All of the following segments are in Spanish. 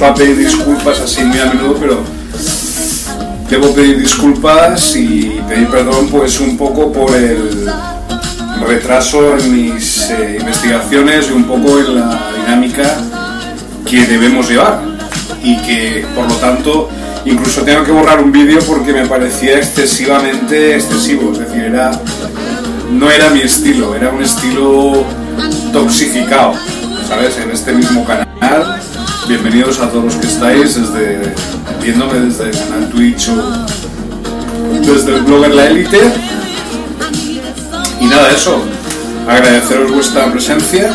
Suele pedir disculpas así muy a menudo, pero debo pedir disculpas y pedir perdón pues un poco por el retraso en mis eh, investigaciones y un poco en la dinámica que debemos llevar y que por lo tanto incluso tengo que borrar un vídeo porque me parecía excesivamente excesivo, es decir, era, no era mi estilo, era un estilo toxificado, ¿sabes? En este mismo canal. Bienvenidos a todos los que estáis desde, viéndome desde el canal Twitch o desde el blogger La Élite. Y nada, eso. Agradeceros vuestra presencia,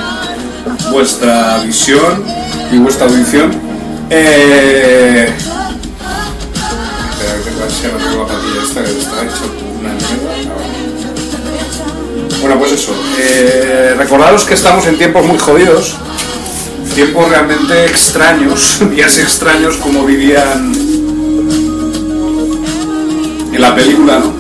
vuestra visión y vuestra audición. Eh... Bueno, pues eso. Eh, recordaros que estamos en tiempos muy jodidos, tiempos realmente extraños, días extraños como vivían en la película, ¿no?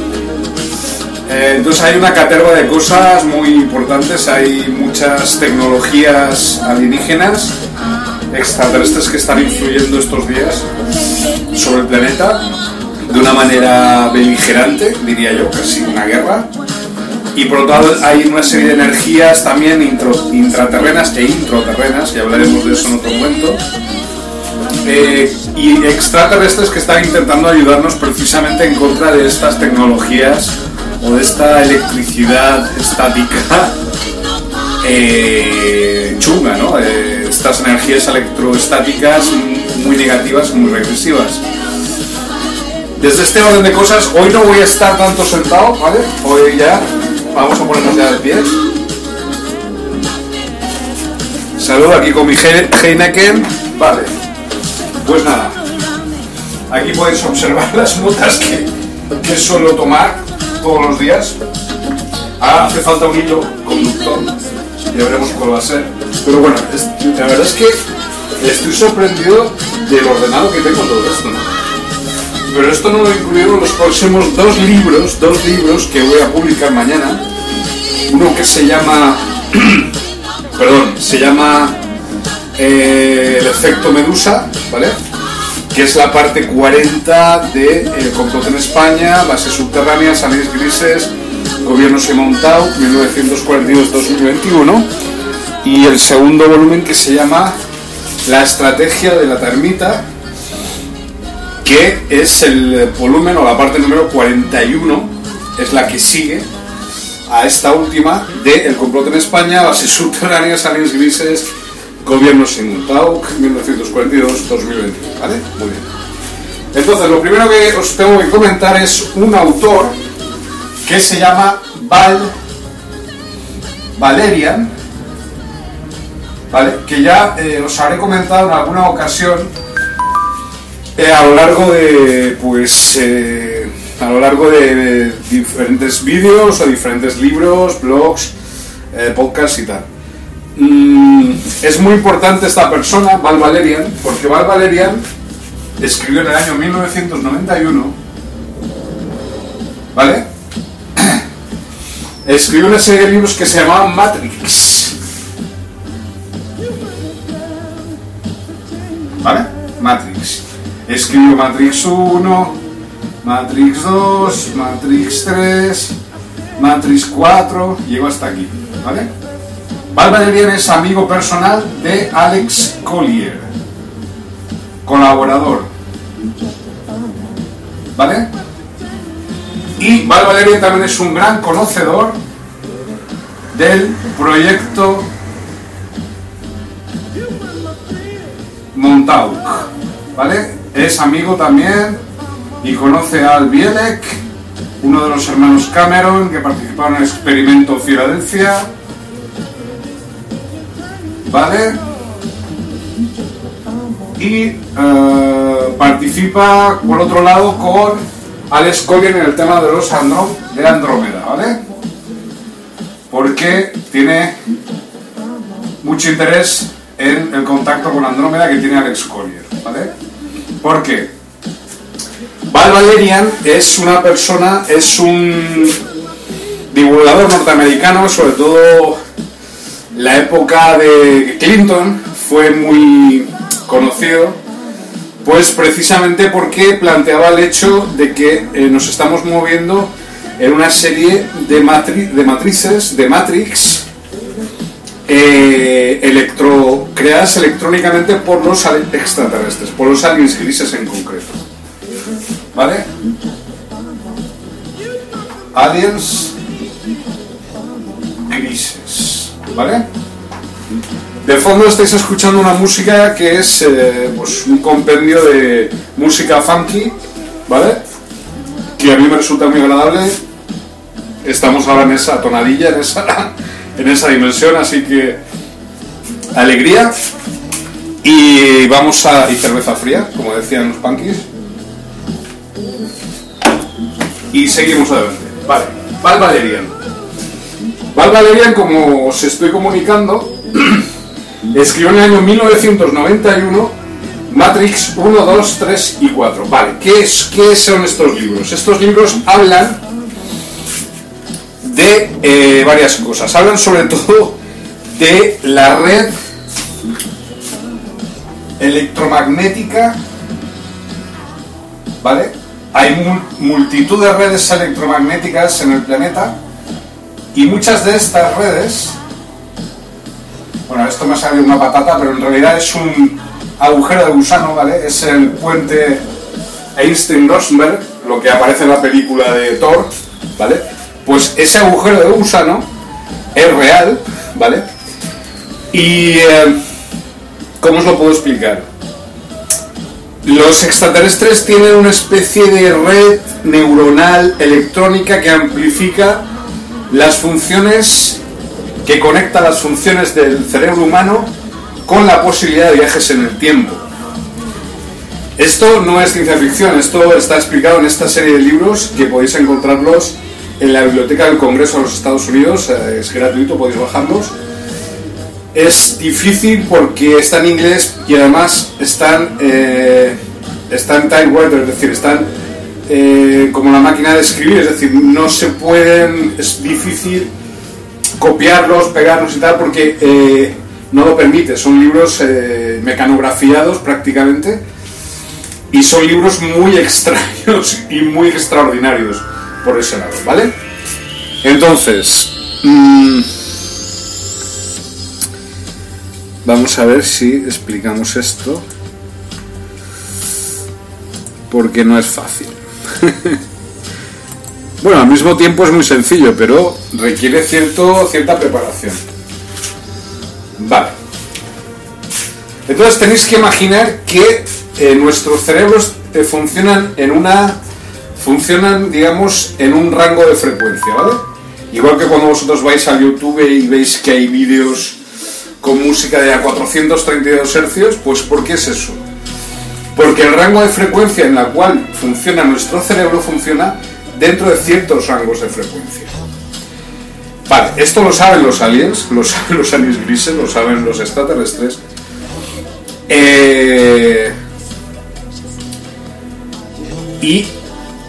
Eh, entonces hay una caterva de cosas muy importantes, hay muchas tecnologías alienígenas, extraterrestres que están influyendo estos días sobre el planeta de una manera beligerante, diría yo, casi una guerra y por otro lado hay una serie de energías también intraterrenas e introterrenas, y hablaremos de eso en otro momento, eh, y extraterrestres que están intentando ayudarnos precisamente en contra de estas tecnologías o de esta electricidad estática eh, chunga, ¿no? Eh, estas energías electroestáticas muy negativas, muy regresivas. Desde este orden de cosas, hoy no voy a estar tanto sentado, ¿vale? Hoy ya Vamos a ponernos ya de pie. Saludo aquí con mi Heineken. Vale. Pues nada. Aquí podéis observar las notas que, que suelo tomar todos los días. Ahora hace falta un hilo conductor. Ya veremos cuál va a ser. Pero bueno, la verdad es que estoy sorprendido del ordenado que tengo todo esto. Pero esto no lo incluyeron los próximos dos libros, dos libros que voy a publicar mañana. Uno que se llama, perdón, se llama eh, El efecto Medusa, ¿vale? Que es la parte 40 de El complot en España, bases subterráneas, aliens grises, gobierno montado 1942-2021. Y el segundo volumen que se llama La estrategia de la termita, que es el volumen o la parte número 41, es la que sigue a esta última de El complot en España, bases subterráneas, aliens grises, gobierno sin 1942-2021, ¿vale? Muy bien. Entonces, lo primero que os tengo que comentar es un autor que se llama Val Valerian, ¿vale? Que ya eh, os habré comentado en alguna ocasión eh, a lo largo de, pues, eh, a lo largo de diferentes vídeos o diferentes libros, blogs, eh, podcasts y tal. Mm, es muy importante esta persona, Val Valerian, porque Val Valerian escribió en el año 1991, ¿vale? Escribió una serie de libros que se llamaban Matrix. ¿Vale? Matrix. Escribió Matrix 1, Matrix 2, Matrix 3, Matrix 4, llegó hasta aquí, ¿vale? Val Valerian es amigo personal de Alex Collier, colaborador, ¿vale? Y Val también es un gran conocedor del proyecto Montauk, ¿vale? Es amigo también y conoce Al Bielek, uno de los hermanos Cameron que participaron en el experimento Filadelfia, ¿vale? Y eh, participa, por otro lado, con Alex Collier en el tema de los Andro de Andrómeda, ¿vale? Porque tiene mucho interés en el contacto con Andrómeda que tiene Alex Collier, ¿vale? Porque Val Valerian es una persona, es un divulgador norteamericano, sobre todo la época de Clinton fue muy conocido, pues precisamente porque planteaba el hecho de que eh, nos estamos moviendo en una serie de, de matrices, de Matrix, eh, electro, creadas electrónicamente por los extraterrestres, por los aliens grises en concreto. ¿Vale? Aliens grises. ¿Vale? De fondo estáis escuchando una música que es eh, pues un compendio de música funky, ¿vale? Que a mí me resulta muy agradable. Estamos ahora en esa tonadilla, en esa, en esa dimensión, así que alegría. Y vamos a. y cerveza fría, como decían los punkies. Y seguimos adelante. Vale, Val Valerian. Val Valerian, como os estoy comunicando, escribió en el año 1991 Matrix 1, 2, 3 y 4. Vale, ¿qué, es, qué son estos libros? Estos libros hablan de eh, varias cosas. Hablan sobre todo de la red electromagnética, ¿vale? Hay multitud de redes electromagnéticas en el planeta y muchas de estas redes, bueno, esto me ha salido una patata, pero en realidad es un agujero de gusano, ¿vale? Es el puente Einstein-Rosenberg, lo que aparece en la película de Thor, ¿vale? Pues ese agujero de gusano es real, ¿vale? Y... Eh, ¿Cómo os lo puedo explicar? Los extraterrestres tienen una especie de red neuronal electrónica que amplifica las funciones, que conecta las funciones del cerebro humano con la posibilidad de viajes en el tiempo. Esto no es ciencia ficción, esto está explicado en esta serie de libros que podéis encontrarlos en la Biblioteca del Congreso de los Estados Unidos, eh, es gratuito, podéis bajarlos. Es difícil porque está en inglés y además están, eh, están typewriter, es decir, están eh, como la máquina de escribir, es decir, no se pueden, es difícil copiarlos, pegarlos y tal porque eh, no lo permite, son libros mecanografiados prácticamente y son libros muy extraños y muy extraordinarios por ese lado, ¿vale? Entonces, mmm, Vamos a ver si explicamos esto. Porque no es fácil. bueno, al mismo tiempo es muy sencillo, pero requiere cierto, cierta preparación. Vale. Entonces tenéis que imaginar que eh, nuestros cerebros funcionan en una funcionan, digamos, en un rango de frecuencia, ¿vale? Igual que cuando vosotros vais a YouTube y veis que hay vídeos con música de a 432 hercios, pues ¿por qué es eso? Porque el rango de frecuencia en la cual funciona nuestro cerebro funciona dentro de ciertos rangos de frecuencia. Vale, esto lo saben los aliens, lo saben los aliens grises, lo saben los extraterrestres. Eh, y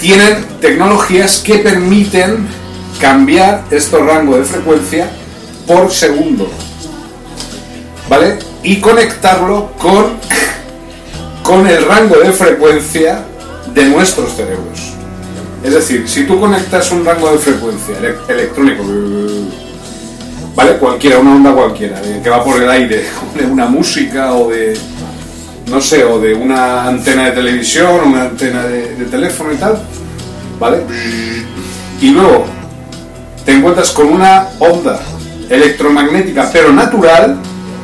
tienen tecnologías que permiten cambiar este rango de frecuencia por segundo. ¿Vale? Y conectarlo con, con el rango de frecuencia de nuestros cerebros. Es decir, si tú conectas un rango de frecuencia electrónico, ¿vale? Cualquiera, una onda cualquiera, que va por el aire, de una música o de, no sé, o de una antena de televisión, una antena de teléfono y tal, ¿vale? Y luego te encuentras con una onda electromagnética, pero natural,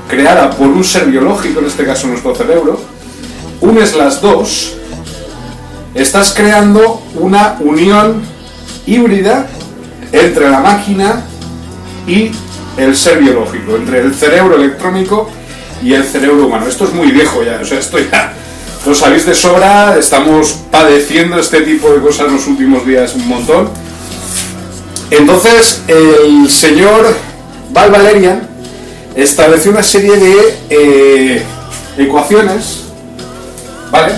creada por un ser biológico, en este caso nuestro cerebro, unes las dos, estás creando una unión híbrida entre la máquina y el ser biológico, entre el cerebro electrónico y el cerebro humano. Esto es muy viejo ya, o sea, esto ya lo sabéis de sobra, estamos padeciendo este tipo de cosas en los últimos días un montón. Entonces, el señor Val Valerian estableció una serie de eh, ecuaciones, ¿vale?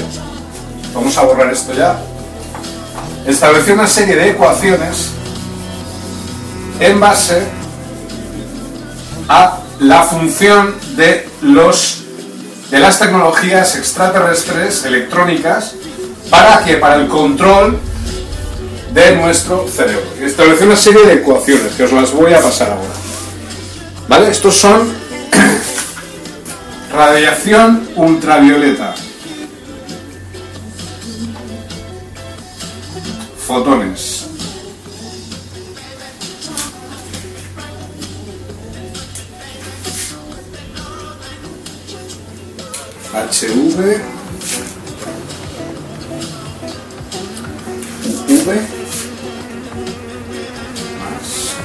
Vamos a borrar esto ya. Estableció una serie de ecuaciones en base a la función de los de las tecnologías extraterrestres electrónicas para que para el control de nuestro cerebro. Estableció una serie de ecuaciones que os las voy a pasar ahora. ¿Vale? Estos son radiación ultravioleta, fotones, HV, UV, más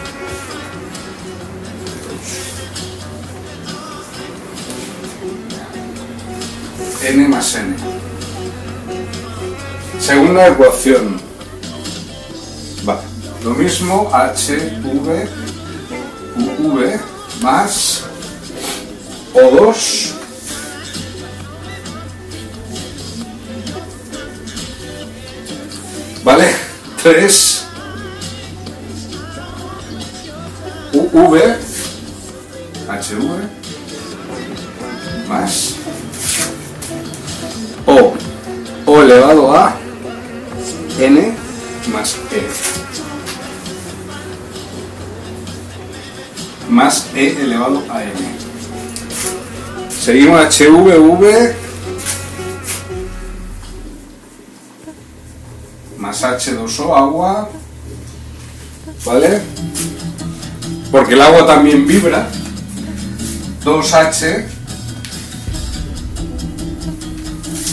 N más N. Segunda ecuación. Vale. Lo mismo HV, UV más O2 3 UV HV más. O. O elevado a N más E. Más E elevado a N. Seguimos HVV más H2O, agua, ¿vale? Porque el agua también vibra. 2H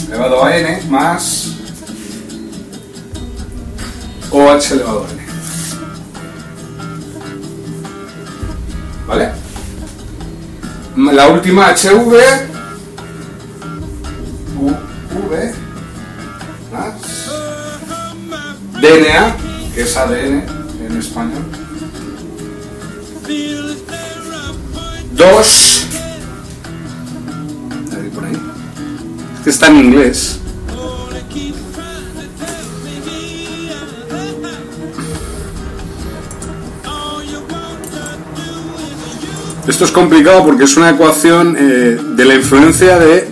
elevado a N más OH elevado a N. ¿Vale? La última HV es ADN en español. Dos. Ahí por ahí. Es que está en inglés. Esto es complicado porque es una ecuación eh, de la influencia de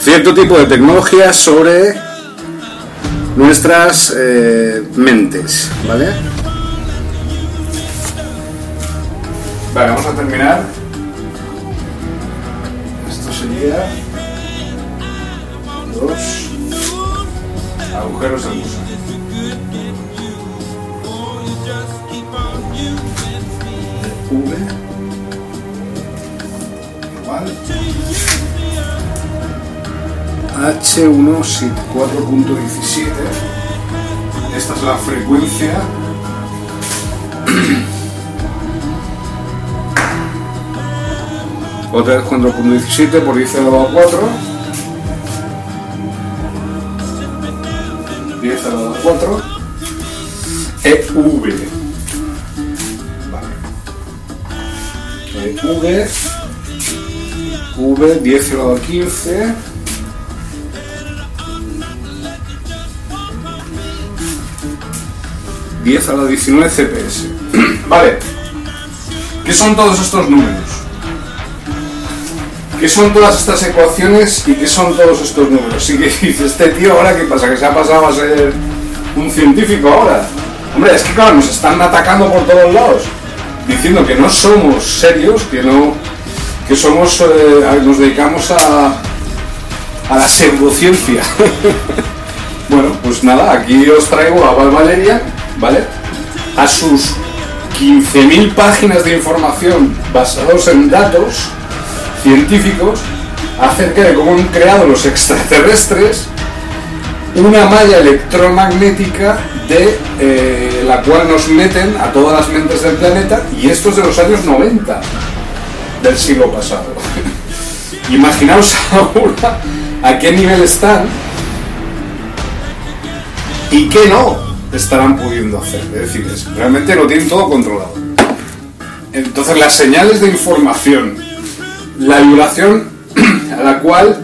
cierto tipo de tecnología sobre nuestras eh, mentes, ¿vale? Vale, vamos a terminar. Esto sería dos agujeros de gusano. V igual H1 4.17 esta es la frecuencia otra vez 4.17 por 10 elevado a 4 10 elevado a 4, EV. Vale. EV, V, 10 elevado a 15. ...10 a la 19 CPS. vale. ¿Qué son todos estos números? ¿Qué son todas estas ecuaciones y qué son todos estos números? Y que dice, este tío ahora qué pasa, que se ha pasado a ser un científico ahora. Hombre, es que claro, nos están atacando por todos lados, diciendo que no somos serios, que no, que somos, eh, nos dedicamos a, a la pseudociencia. bueno, pues nada, aquí os traigo a Val Valeria, ¿vale? A sus 15.000 páginas de información basados en datos científicos acerca de cómo han creado los extraterrestres una malla electromagnética de eh, la cual nos meten a todas las mentes del planeta y esto es de los años 90 del siglo pasado. Imaginaos ahora a qué nivel están y qué no estarán pudiendo hacer. Es decir, realmente lo tienen todo controlado. Entonces las señales de información, la vibración a la cual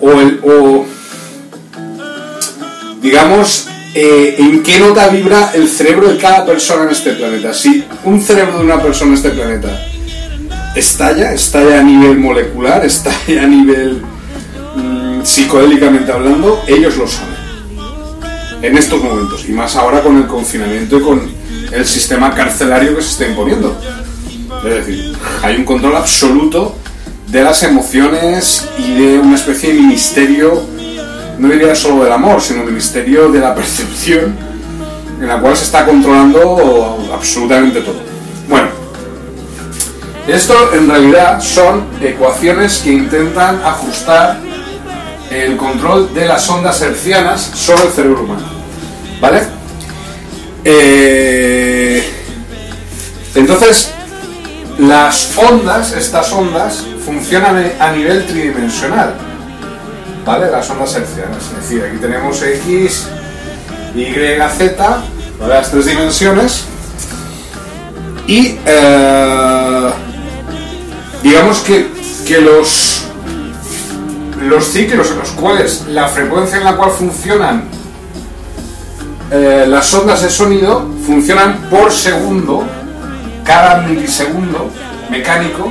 o, el, o digamos eh, en qué nota vibra el cerebro de cada persona en este planeta. Si un cerebro de una persona en este planeta estalla, estalla a nivel molecular, estalla a nivel mm, psicodélicamente hablando, ellos lo saben. En estos momentos, y más ahora con el confinamiento y con el sistema carcelario que se está imponiendo. Es decir, hay un control absoluto de las emociones y de una especie de ministerio, no diría solo del amor, sino ministerio de la percepción, en la cual se está controlando absolutamente todo. Bueno, esto en realidad son ecuaciones que intentan ajustar el control de las ondas hercianas sobre el cerebro humano. ¿Vale? Eh, entonces, las ondas, estas ondas, funcionan a nivel tridimensional. ¿Vale? Las ondas hercianas. Es decir, aquí tenemos X, Y, Z, las tres dimensiones. Y eh, digamos que, que los, los ciclos en los cuales la frecuencia en la cual funcionan eh, las ondas de sonido funcionan por segundo, cada milisegundo mecánico,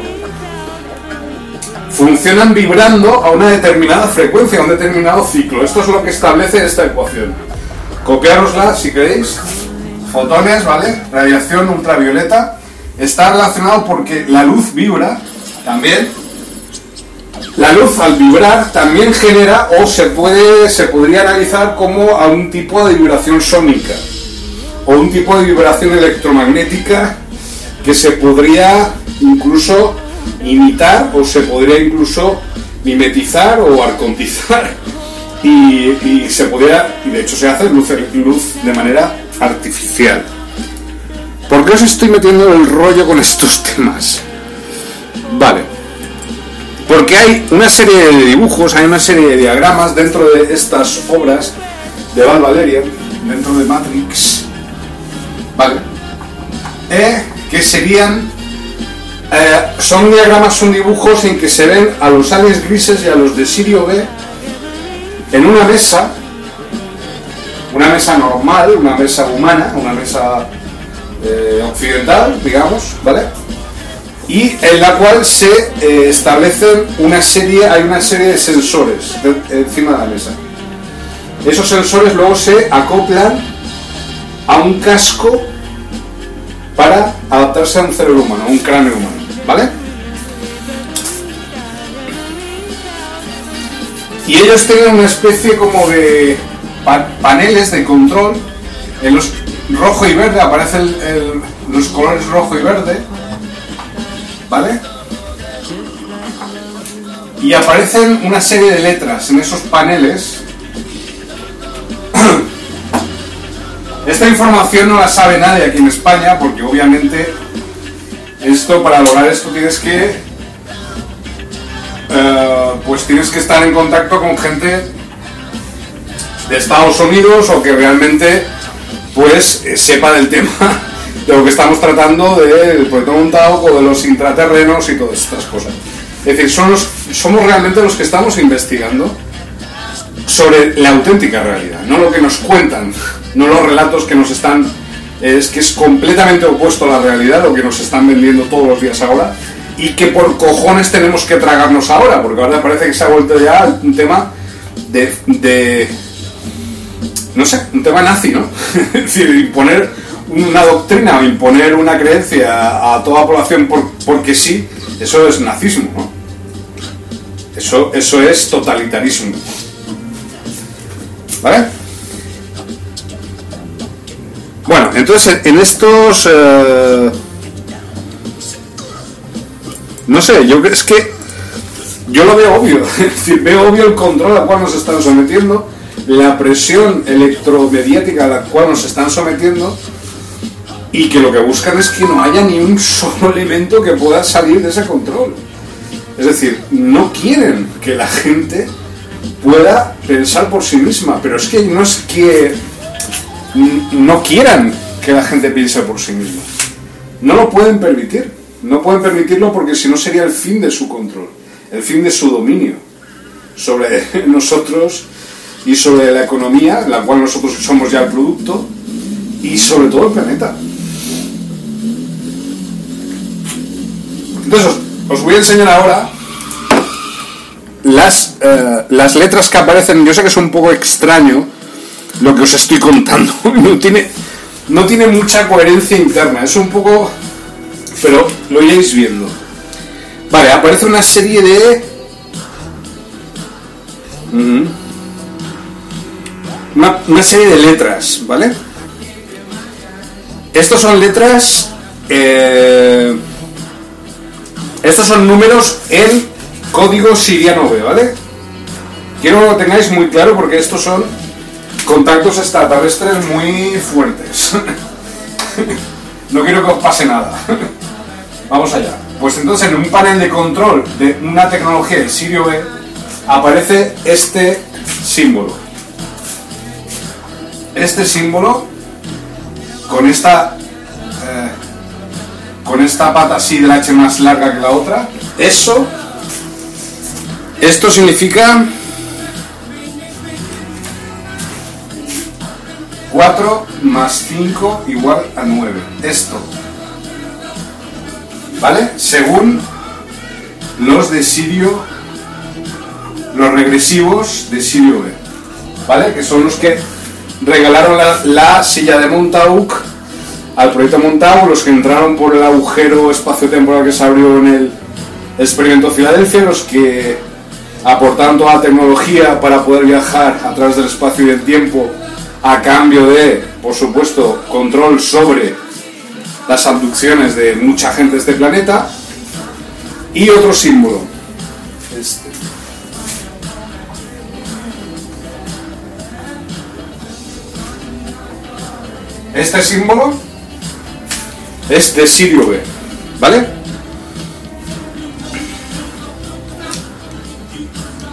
funcionan vibrando a una determinada frecuencia, a un determinado ciclo. Esto es lo que establece esta ecuación. Copiárosla si queréis. Fotones, ¿vale? Radiación ultravioleta. Está relacionado porque la luz vibra también. La luz al vibrar también genera o se puede se podría analizar como a un tipo de vibración sónica o un tipo de vibración electromagnética que se podría incluso imitar o se podría incluso mimetizar o arcontizar y, se podría y de hecho se hace luz, luz de manera artificial. ¿Por qué os estoy metiendo el rollo con estos temas? Vale. Porque hay una serie de dibujos, hay una serie de diagramas dentro de estas obras de Val Valerian, dentro de Matrix, ¿vale? Eh, que serían. Eh, son diagramas, son dibujos en que se ven a los aliens grises y a los de Sirio B en una mesa, una mesa normal, una mesa humana, una mesa eh, occidental, digamos, ¿vale? Y en la cual se eh, establecen una serie, hay una serie de sensores encima de la mesa. Esos sensores luego se acoplan a un casco para adaptarse a un cerebro humano, a un cráneo humano, ¿vale? Y ellos tienen una especie como de paneles de control. En los rojo y verde aparecen los colores rojo y verde ¿vale? Y aparecen una serie de letras en esos paneles. Esta información no la sabe nadie aquí en España porque obviamente esto para lograr esto tienes que eh, pues tienes que estar en contacto con gente de Estados Unidos o que realmente pues eh, sepa del tema de lo que estamos tratando del proyecto montado o de los intraterrenos y todas estas cosas. Es decir, son los- somos realmente los que estamos investigando sobre la auténtica realidad, no lo que nos cuentan, no los relatos que nos están... Es que es completamente opuesto a la realidad, lo que nos están vendiendo todos los días ahora, y que por cojones tenemos que tragarnos ahora, porque ahora parece que se ha vuelto ya un tema de... de no sé, un tema nazi, ¿no? es decir, imponer una doctrina o imponer una creencia a toda la población por- porque sí, eso es nazismo. Eso, eso es totalitarismo. ¿Vale? Bueno, entonces en estos... eh, no sé, yo es que yo lo veo obvio, es decir, veo obvio el control al cual nos están sometiendo, la presión electromediática a la cual nos están sometiendo y que lo que buscan es que no haya ni un solo elemento que pueda salir de ese control. Es decir, no quieren que la gente pueda pensar por sí misma, pero es que no es que no quieran que la gente piense por sí misma. No lo pueden permitir. No pueden permitirlo porque si no sería el fin de su control, el fin de su dominio sobre nosotros y sobre la economía, la cual nosotros somos ya el producto, y sobre todo el planeta. Entonces, os, voy a enseñar ahora las, eh, las letras que aparecen. Yo sé que es un poco extraño lo que os estoy contando. No tiene, no tiene mucha coherencia interna. Es un poco... Pero lo iréis viendo. Vale, aparece una serie de... Ujú. Una, una serie de letras, ¿vale? Estos son letras... eh, estos son números en código siriano B, ¿vale? Quiero que lo tengáis muy claro porque estos son contactos extraterrestres muy fuertes. no quiero que os pase nada. Vamos allá. Pues entonces en un panel de control de una tecnología de Sirio B aparece este símbolo. Este símbolo con esta eh, con esta pata así de la H más larga que la otra. Eso esto significa 4 más 5 igual a 9. Esto. ¿Vale? Según los de Sirio, los regresivos de Sirio B. ¿Vale? Que son los que regalaron la, la silla de Montauk al proyecto Montauk, los que entraron por el agujero espacio-temporal que se abrió en el experimento Filadelfia, los que aportaron toda la tecnología para poder viajar a través del espacio y del tiempo a cambio de, por supuesto, control sobre las abducciones de mucha gente de este planeta. Y otro símbolo. Este. Este símbolo es de Sirio B, ¿vale?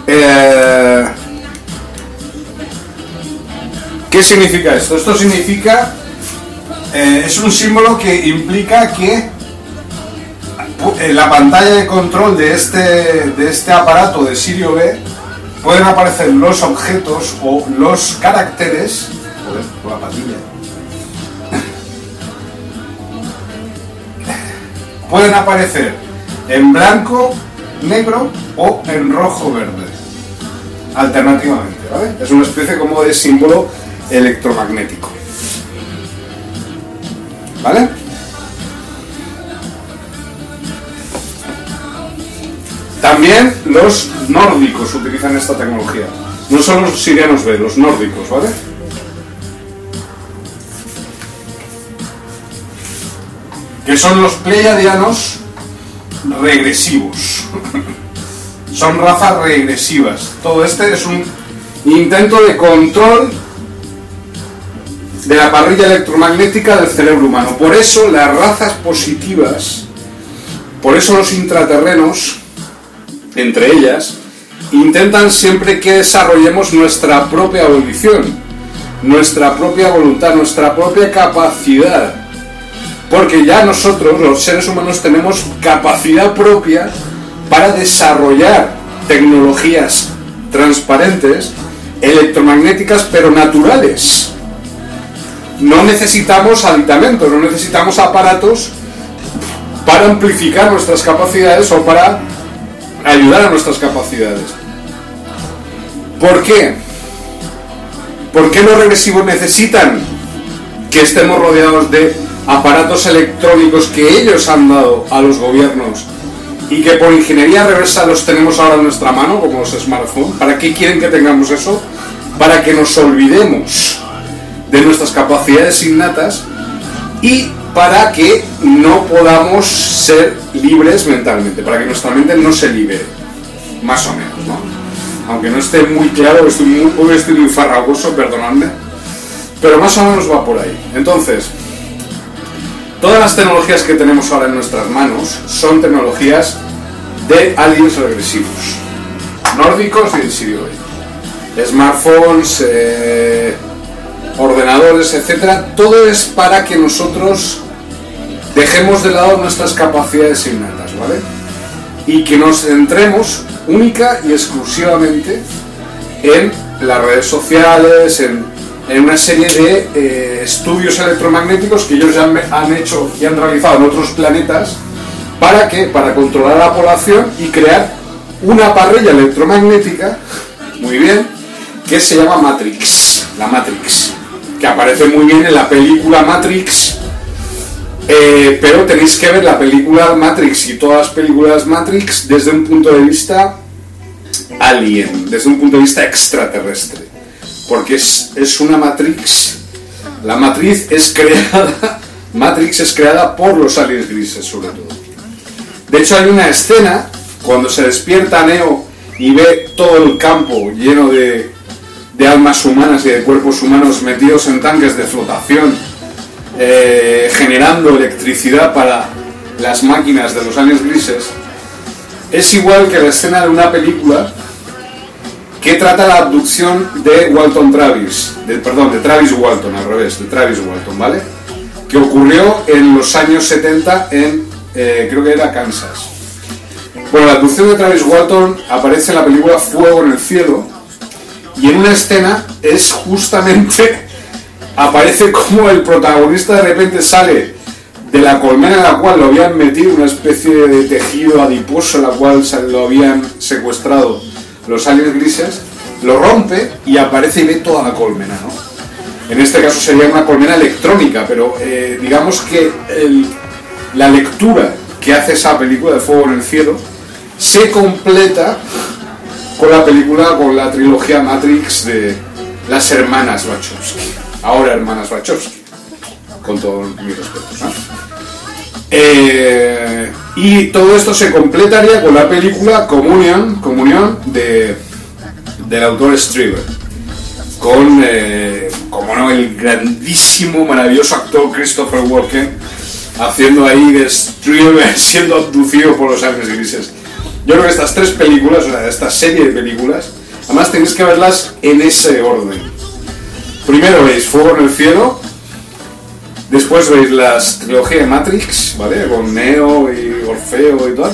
Eh, ¿Qué significa esto? Esto significa, eh, es un símbolo que implica que en la pantalla de control de este, de este aparato de Sirio B pueden aparecer los objetos o los caracteres, joder, la patilla, pueden aparecer en blanco, negro o en rojo verde, alternativamente, ¿vale? Es una especie como de símbolo electromagnético. ¿Vale? También los nórdicos utilizan esta tecnología. No son los sirianos B, los nórdicos, ¿vale? Que son los pleiadianos regresivos. son razas regresivas. Todo este es un intento de control de la parrilla electromagnética del cerebro humano. Por eso las razas positivas, por eso los intraterrenos, entre ellas, intentan siempre que desarrollemos nuestra propia volición, nuestra propia voluntad, nuestra propia capacidad. Porque ya nosotros, los seres humanos, tenemos capacidad propia para desarrollar tecnologías transparentes, electromagnéticas, pero naturales. No necesitamos aditamentos, no necesitamos aparatos para amplificar nuestras capacidades o para ayudar a nuestras capacidades. ¿Por qué? ¿Por qué los regresivos necesitan que estemos rodeados de aparatos electrónicos que ellos han dado a los gobiernos y que por ingeniería reversa los tenemos ahora en nuestra mano, como los smartphones? ¿Para qué quieren que tengamos eso? Para que nos olvidemos de nuestras capacidades innatas y para que no podamos ser libres mentalmente, para que nuestra mente no se libere, más o menos, ¿no? Aunque no esté muy claro, estoy muy, hoy estoy muy farragoso, perdonadme, pero más o menos va por ahí. Entonces, todas las tecnologías que tenemos ahora en nuestras manos son tecnologías de aliens regresivos, nórdicos y de Sirius. Smartphones, eh, ordenadores, etcétera, todo es para que nosotros dejemos de lado nuestras capacidades innatas, ¿vale? Y que nos centremos única y exclusivamente en las redes sociales, en, una serie de eh, estudios electromagnéticos que ellos ya han, hecho y han realizado en otros planetas. ¿Para qué? Para controlar la población y crear una parrilla electromagnética, muy bien, que se llama Matrix, la Matrix, que aparece muy bien en la película Matrix, eh, pero tenéis que ver la película Matrix y todas las películas Matrix desde un punto de vista alien, desde un punto de vista extraterrestre. Porque es, es una Matrix. La matriz es creada. Matrix es creada por los aliens grises, sobre todo. De hecho, hay una escena cuando se despierta Neo y ve todo el campo lleno de, de almas humanas y de cuerpos humanos metidos en tanques de flotación eh, generando electricidad para las máquinas de los años grises, es igual que la escena de una película que trata la abducción de Walton Travis, perdón, de Travis Walton, al revés, de Travis Walton, ¿vale? Que ocurrió en los años 70 en, eh, creo que era Kansas. Bueno, la abducción de Travis Walton aparece en la película Fuego en el Cielo y en una escena es justamente aparece como el protagonista de repente sale de la colmena en la cual lo habían metido, una especie de tejido adiposo en la cual lo habían secuestrado los aliens grises, lo rompe y aparece y ve toda la colmena, ¿no? En este caso sería una colmena electrónica, pero eh, digamos que la lectura que hace esa película de Fuego en el Cielo se completa con la película, con la trilogía Matrix de las hermanas Wachowski ahora hermanas Wachowski, con todos mis respetos. Eh, y todo esto se completaría con la película Comunión, Comunión de, del autor Strieber, con, eh, como no, el grandísimo, maravilloso actor Christopher Walken, haciendo ahí de Strieber siendo abducido por los ángeles grises. Yo creo que estas tres películas, o sea, esta serie de películas, además tenéis que verlas en ese orden Primero veis Fuego en el Cielo, después veis las trilogía de Matrix, ¿vale? Con Neo y Orfeo y todo,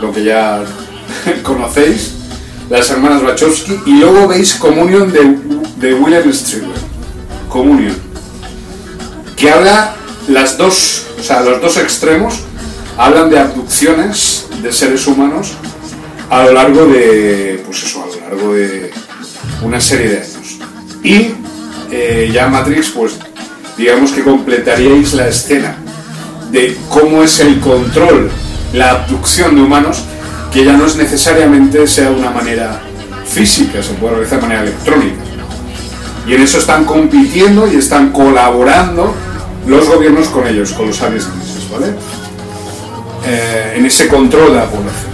lo que ya conocéis, las hermanas Wachowski, y luego veis Communion de, de William Strieber, Communion, que habla las dos, o sea, los dos extremos, hablan de abducciones de seres humanos a lo largo de, pues eso, a lo largo de una serie de años. Y eh, ya Matrix, pues digamos que completaríais la escena de cómo es el control, la abducción de humanos, que ya no es necesariamente sea de una manera física, se puede realizar de manera electrónica. Y en eso están compitiendo y están colaborando los gobiernos con ellos, con los aliens ¿vale? Eh, en ese control de la población.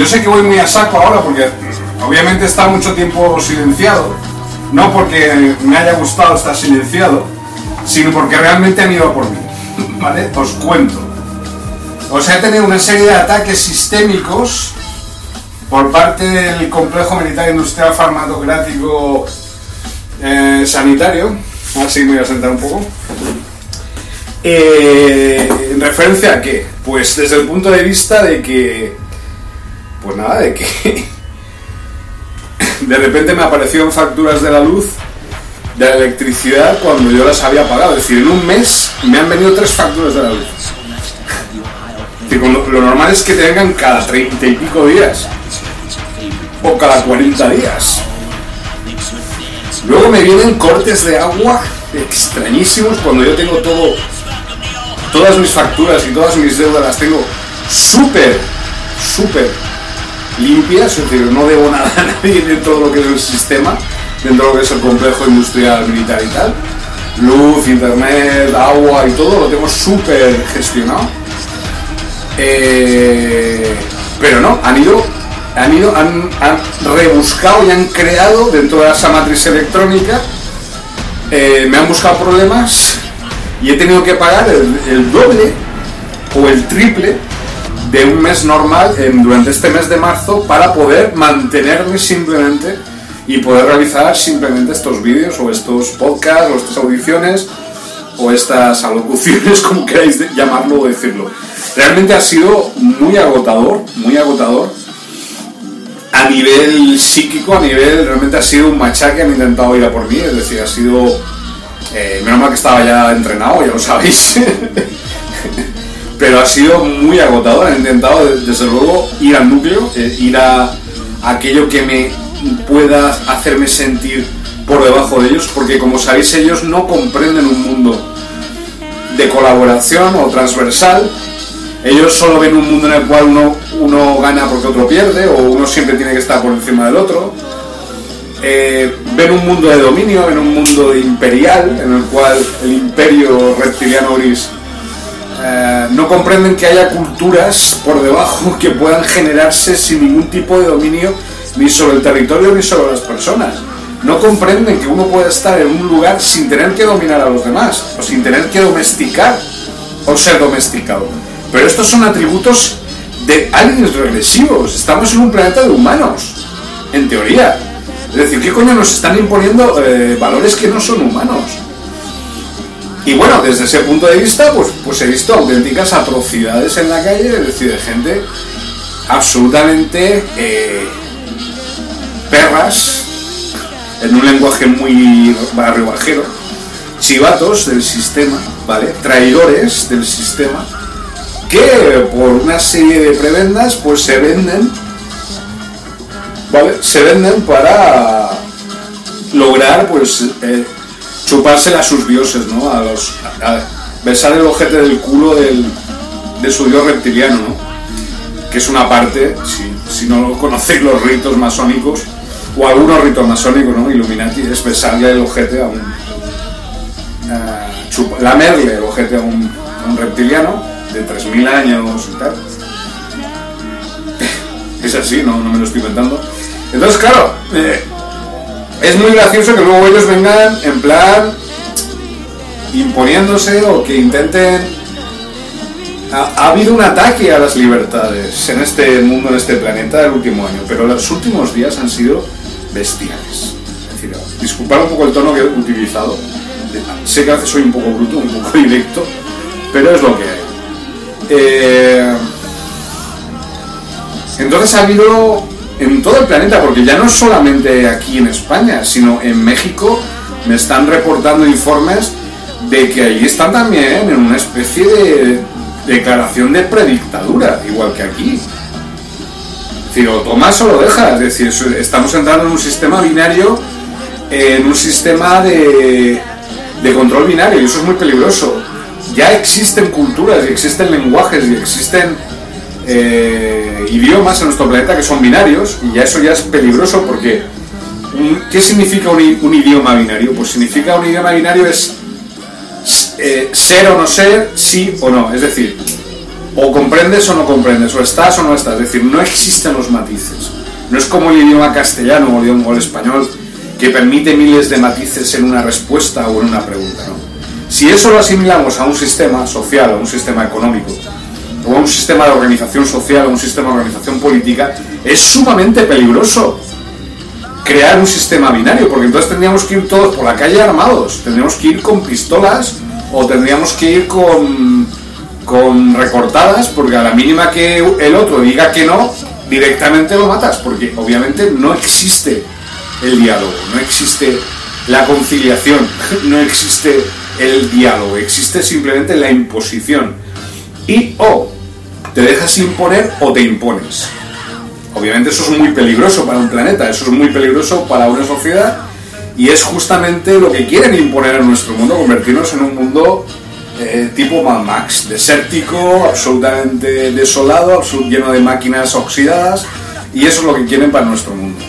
Yo sé que voy muy a saco ahora porque obviamente está mucho tiempo silenciado. no porque me haya gustado estar silenciado, sino porque realmente han ido por mí. ¿Vale? Os cuento. O sea, he tenido una serie de ataques sistémicos por parte del complejo militar industrial farmacográfico eh, sanitario. Así me voy a sentar un poco. Eh, ¿En referencia a qué? Pues desde el punto de vista de que. Pues nada, de que. De repente me aparecieron facturas de la luz, de la electricidad, cuando yo las había pagado. Es decir, en un mes me han venido tres facturas de la luz. Lo, lo normal es que te vengan cada treinta y pico días. O cada 40 días. Luego me vienen cortes de agua extrañísimos cuando yo tengo todo todas mis facturas y todas mis deudas las tengo súper, súper limpias, es decir, no debo nada a nadie dentro de lo que es el sistema, dentro de lo que es el complejo industrial militar y tal. Luz, internet, agua y todo lo tengo súper gestionado. Eh, pero no, han ido, han ido, han, rebuscado y han creado dentro de esa matriz electrónica, eh, me han buscado problemas y he tenido que pagar el doble o el triple de un mes normal en, durante este mes de marzo para poder mantenerme simplemente y poder realizar simplemente estos vídeos o estos podcasts o estas audiciones o estas alocuciones, como queráis llamarlo o decirlo. Realmente ha sido muy agotador, muy agotador. A nivel psíquico, a nivel, realmente ha sido un machaque, han intentado ir a por mí, es decir, ha sido eh, menos mal que estaba ya entrenado, ya lo sabéis. Pero ha sido muy agotador. Han intentado, de- desde luego, ir al núcleo, eh, ir a, a aquello que me pueda hacerme sentir por debajo de ellos, porque como sabéis, ellos no comprenden un mundo de colaboración o transversal. Ellos solo ven un mundo en el cual uno, uno gana porque otro pierde, o uno siempre tiene que estar por encima del otro eh, ven un mundo de dominio, ven un mundo imperial, en el cual el imperio reptiliano gris eh, no comprenden que haya culturas por debajo que puedan generarse sin ningún tipo de dominio ni sobre el territorio ni sobre las personas. No comprenden que uno puede estar en un lugar sin tener que dominar a los demás o sin tener que domesticar o ser domesticado. Pero estos son atributos de aliens regresivos. Estamos en un planeta de humanos, en teoría. Es decir, ¿qué coño nos están imponiendo eh, valores que no son humanos? Y bueno, desde ese punto de vista, pues, pues he visto auténticas atrocidades en la calle, es decir, de gente absolutamente eh, perras, en un lenguaje muy barrio bajero, chivatos del sistema, ¿vale? Traidores del sistema, que por una serie de prebendas, pues se venden ¿vale? Se venden para lograr, pues, eh, chupársela a sus dioses, ¿no? A los, besar el ojete del culo del, de su dios reptiliano, ¿no? Que es una parte, si, si no conocéis los ritos masónicos, o algunos ritos masónicos, ¿no? Illuminati, es besarle el ojete a un... a chup- lamerle el ojete a un, a un reptiliano de 3.000 años y tal. Es así, no, no me lo estoy inventando. Entonces, claro, eh, es muy gracioso que luego ellos vengan en plan imponiéndose o que intenten... Ha, ha habido un ataque a las libertades en este mundo, en este planeta, el último año, pero los últimos días han sido bestiales. Es decir, disculpad un poco el tono que he utilizado. Sé que soy un poco bruto, un poco directo, pero es lo que hay. Eh, entonces ha habido en todo el planeta, porque ya no solamente aquí en España, sino en México me están reportando informes de que allí están también en una especie de declaración de predictadura, igual que aquí. Es decir, o tomas o lo dejas, es decir, estamos entrando en un sistema binario, en un sistema de, de control binario, y eso es muy peligroso. Ya existen culturas, y existen lenguajes, y existen eh, idiomas en nuestro planeta que son binarios y ya eso ya es peligroso porque un- ¿qué significa un, idioma binario? Pues significa un idioma binario es eh, ser o no ser, sí o no, es decir, o comprendes o no comprendes, o estás o no estás, es decir, no existen los matices. No es como el idioma castellano o el, idioma- español que permite miles de matices en una respuesta o en una pregunta. Si eso lo asimilamos a un sistema social, a un sistema económico, o un sistema de organización social, o un sistema de organización política, es sumamente peligroso crear un sistema binario, porque entonces tendríamos que ir todos por la calle armados, tendríamos que ir con pistolas o tendríamos que ir con, con recortadas, porque a la mínima que el otro diga que no, directamente lo matas, porque obviamente no existe el diálogo, no existe la conciliación, no existe el diálogo, existe simplemente la imposición. Y o te dejas imponer o te impones. Obviamente eso es muy peligroso para un planeta, eso es muy peligroso para una sociedad y es justamente lo que quieren imponer en nuestro mundo, convertirnos en un mundo eh, tipo Mad Max, desértico, absolutamente desolado, lleno de máquinas oxidadas y eso es lo que quieren para nuestro mundo.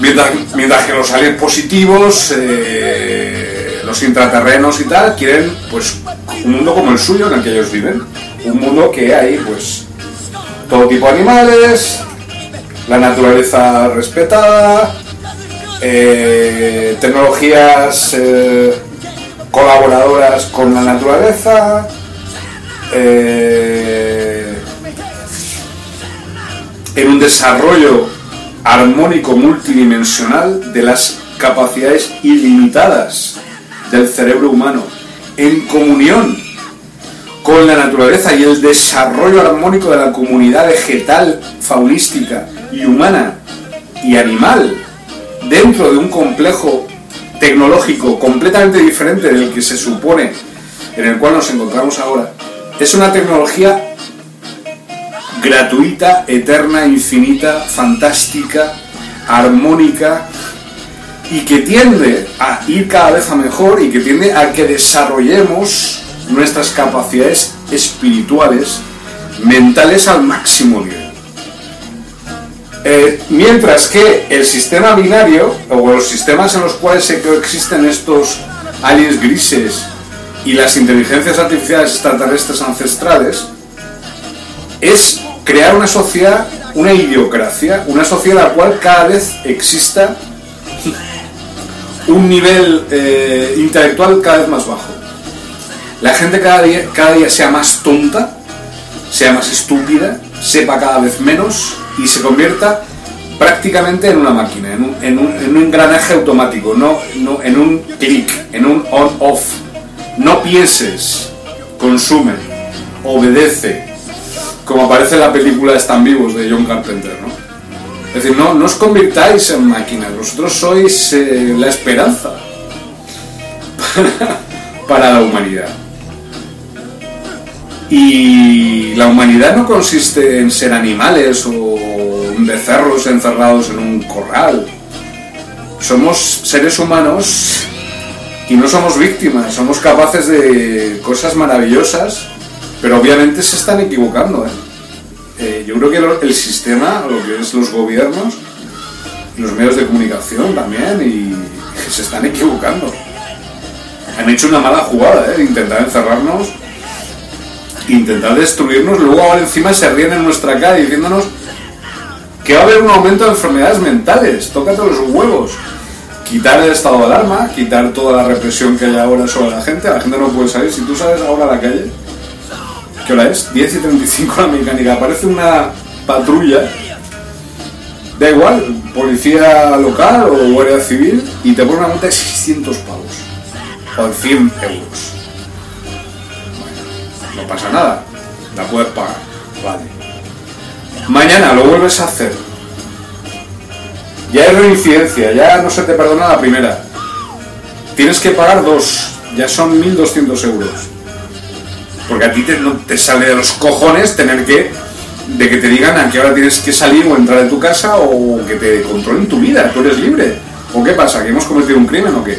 Mientras, que los aliens positivos, eh, los intraterrenos y tal, quieren pues un mundo como el suyo en el que ellos viven. Un mundo que hay pues todo tipo de animales, la naturaleza respetada, eh, tecnologías eh, colaboradoras con la naturaleza, en un desarrollo armónico multidimensional de las capacidades ilimitadas del cerebro humano, en comunión con la naturaleza y el desarrollo armónico de la comunidad vegetal, faunística y humana y animal dentro de un complejo tecnológico completamente diferente del que se supone en el cual nos encontramos ahora, es una tecnología gratuita, eterna, infinita, fantástica, armónica y que tiende a ir cada vez a mejor y que tiende a que desarrollemos nuestras capacidades espirituales, mentales al máximo nivel. Eh, mientras que el sistema binario, o los sistemas en los cuales se coexisten estos aliens grises y las inteligencias artificiales extraterrestres ancestrales, es crear una sociedad, una idiocracia, una sociedad en la cual cada vez exista un nivel eh, intelectual cada vez más bajo. La gente cada día, cada día sea más tonta, sea más estúpida, sepa cada vez menos y se convierta prácticamente en una máquina, en un, en un, en un engranaje automático, no, no en un clic, en un on-off. No pienses, consume, obedece, como aparece en la película Están vivos de John Carpenter, ¿no? Es decir, no, no os convirtáis en máquinas, vosotros sois eh, la esperanza para, la humanidad. Y la humanidad no consiste en ser animales o becerros encerrados en un corral. Somos seres humanos y no somos víctimas, somos capaces de cosas maravillosas pero obviamente se están equivocando. ¿eh? Eh, yo creo que el sistema, lo que es los gobiernos, los medios de comunicación también, y se están equivocando. Han hecho una mala jugada, ¿eh? intentar encerrarnos, intentar destruirnos, luego ahora encima se ríen en nuestra cara diciéndonos que va a haber un aumento de enfermedades mentales, tócate los huevos. Quitar el estado de alarma, quitar toda la represión que hay ahora sobre la gente, la gente no puede salir. Si tú sales ahora a la calle, ¿Qué hora es? 10 y 35 la mecánica. Aparece una patrulla. Da igual, policía local o guardia civil y te pone una multa de 600 pavos. O de 100 euros. Bueno, no pasa nada. La puedes pagar. Vale. Mañana lo vuelves a hacer. Ya hay reincidencia, ya no se te perdona la primera. Tienes que pagar dos, ya son 1.200 euros. Porque a ti te, te sale de los cojones tener que de que te digan a qué hora tienes que salir o entrar de tu casa o que te controlen tu vida, tú eres libre. ¿O qué pasa? ¿Que hemos cometido un crimen o qué?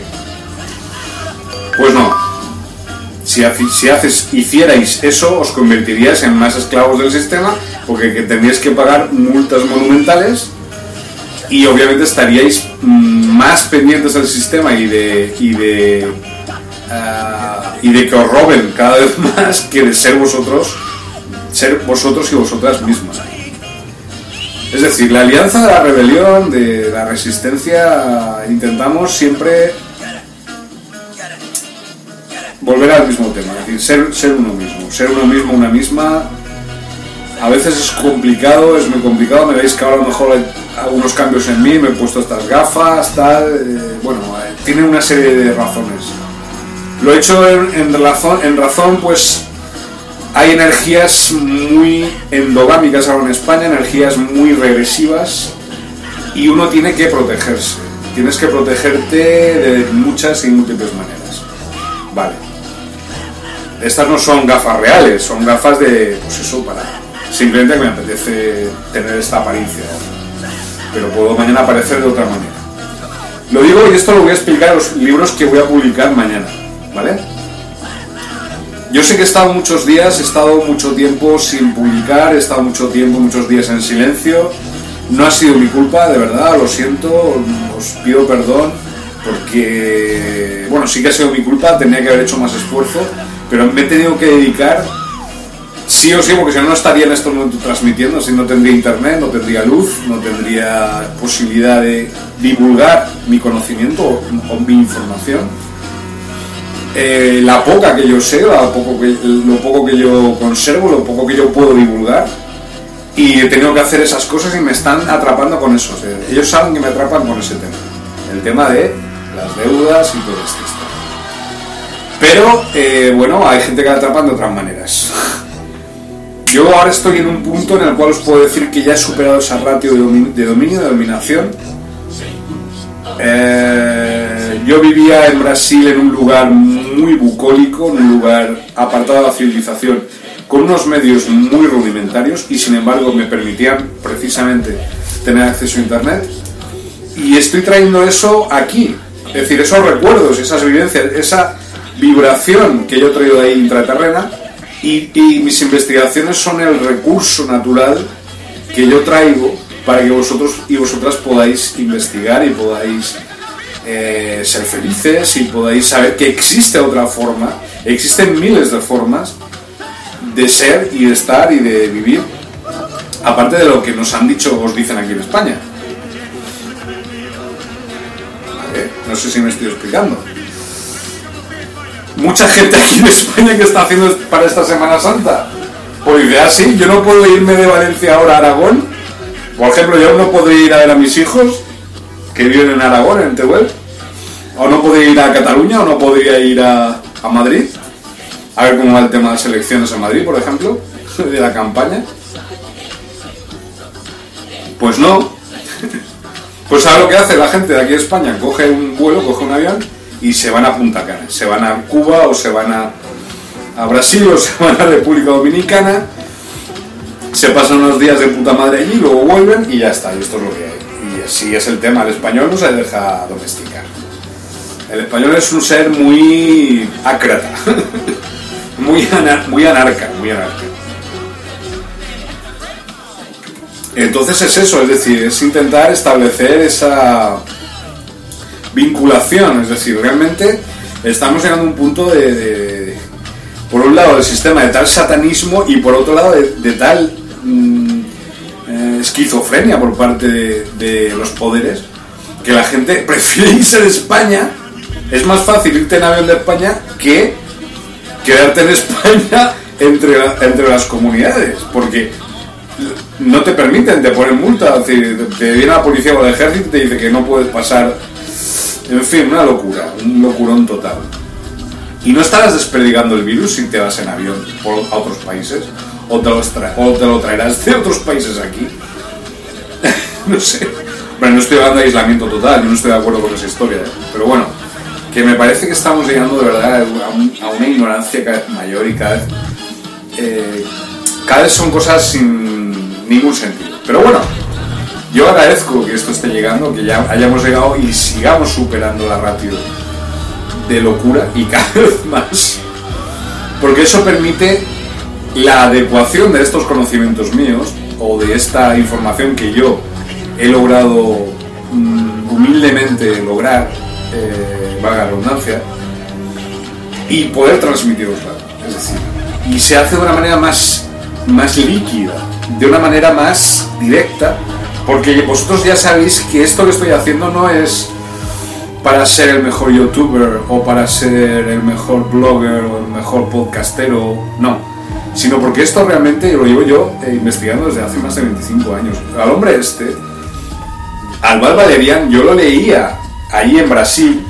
Pues no. Si, si haces, hicierais eso, os convertiríais en más esclavos del sistema, porque que tendríais que pagar multas monumentales y obviamente estaríais mm, más pendientes del sistema y de, y de Ah, y de que os roben cada vez más que de ser vosotros, ser vosotros y vosotras mismas. Es decir, la alianza de la rebelión, de la resistencia, intentamos siempre volver al mismo tema, es decir, ser, ser uno mismo, ser uno mismo, una misma. A veces es complicado, es muy complicado, me veis que ahora a lo mejor hay algunos cambios en mí, me he puesto estas gafas, tal, eh, bueno, eh, tiene una serie de razones. Lo he hecho en, razón, en razón, pues hay energías muy endogámicas ahora en España, energías muy regresivas, y uno tiene que protegerse. Tienes que protegerte de muchas y múltiples maneras. Vale. Estas no son gafas reales, son gafas de, pues eso, para simplemente me apetece tener esta apariencia. Pero puedo mañana aparecer de otra manera. Lo digo y esto lo voy a explicar en los libros que voy a publicar mañana, ¿vale? Yo sé que he estado muchos días, he estado mucho tiempo sin publicar, he estado mucho tiempo, muchos días en silencio. No ha sido mi culpa, de verdad, lo siento, os pido perdón, porque, bueno, sí que ha sido mi culpa, tenía que haber hecho más esfuerzo, pero me he tenido que dedicar, sí o sí, porque si no, no estaría en este momento transmitiendo, si no tendría internet, no tendría luz, no tendría posibilidad de divulgar mi conocimiento o, mi información. Eh, la poca que yo sé, lo poco que, yo conservo, lo poco que yo puedo divulgar, y he tenido que hacer esas cosas y me están atrapando con eso. ellos saben que me atrapan con ese tema. El tema de las deudas y todo esto. Pero, eh, bueno, hay gente que la atrapan de otras maneras. Yo ahora estoy en un punto en el cual os puedo decir que ya he superado esa ratio de dominio, de, dominación. Eh, yo vivía en Brasil en un lugar muy bucólico, en un lugar apartado de la civilización, con unos medios muy rudimentarios y sin embargo me permitían precisamente tener acceso a Internet. Y estoy trayendo eso aquí, es decir, esos recuerdos, esas vivencias, esa vibración que yo he traído de ahí intraterrena y, mis investigaciones son el recurso natural que yo traigo para que vosotros y vosotras podáis investigar y podáis eh, ser felices y podáis saber que existe otra forma, existen miles de formas de ser y de estar y de vivir, aparte de lo que nos han dicho, os dicen aquí en España. No sé si me estoy explicando mucha gente aquí en España que está haciendo para esta Semana Santa. Pues ah, sí, yo no puedo irme de Valencia ahora a Aragón. Por ejemplo, yo no podría ir a ver a mis hijos que viven en Aragón, en Tehuel. O no podría ir a Cataluña, o no podría ir a, Madrid. A ver cómo va el tema de las elecciones en Madrid, por ejemplo, de la campaña. Pues no. Pues ¿sabes lo que hace la gente de aquí de España? Coge un vuelo, coge un avión y se van a Punta Cana, se van a Cuba o se van a Brasil o se van a República Dominicana, se pasan unos días de puta madre allí, luego vuelven y ya está, y esto es lo que hay. Y así es el tema, el español no se deja domesticar. El español es un ser muy acrata, muy, muy anarca, muy anarca. Entonces es eso, es decir, es intentar establecer esa, vinculación, es decir, realmente estamos llegando a un punto de, por un lado, del sistema de tal satanismo y por otro lado, de, tal esquizofrenia por parte de, los poderes, que la gente prefiere irse de España. Es más fácil irte en avión de España que quedarte en España entre, entre las comunidades, porque no te permiten, te ponen multa, te viene la policía o el ejército y te dice que no puedes pasar en fin, una locura, un locurón total. Y no estarás desperdigando el virus si te vas en avión a otros países, o te, lo traerás de otros países aquí. no sé. Bueno, no estoy hablando de aislamiento total, yo no estoy de acuerdo con esa historia, ¿eh? pero bueno, que me parece que estamos llegando de verdad a, una ignorancia mayor y cada vez, eh, cada vez son cosas sin ningún sentido. Pero bueno, yo agradezco que esto esté llegando, que ya hayamos llegado y sigamos superando la ratio de locura y cada vez más. Porque eso permite la adecuación de estos conocimientos míos o de esta información que yo he logrado mm, humildemente lograr, eh, valga la redundancia, y poder transmitirosla. Es decir, y se hace de una manera más, más líquida, de una manera más directa Porque vosotros ya sabéis que esto que estoy haciendo no es para ser el mejor youtuber o para ser el mejor blogger o el mejor podcastero, no. Sino porque esto realmente lo llevo yo eh, investigando desde hace más de 25 años. Al hombre este, al Val Valerian, yo lo leía ahí en Brasil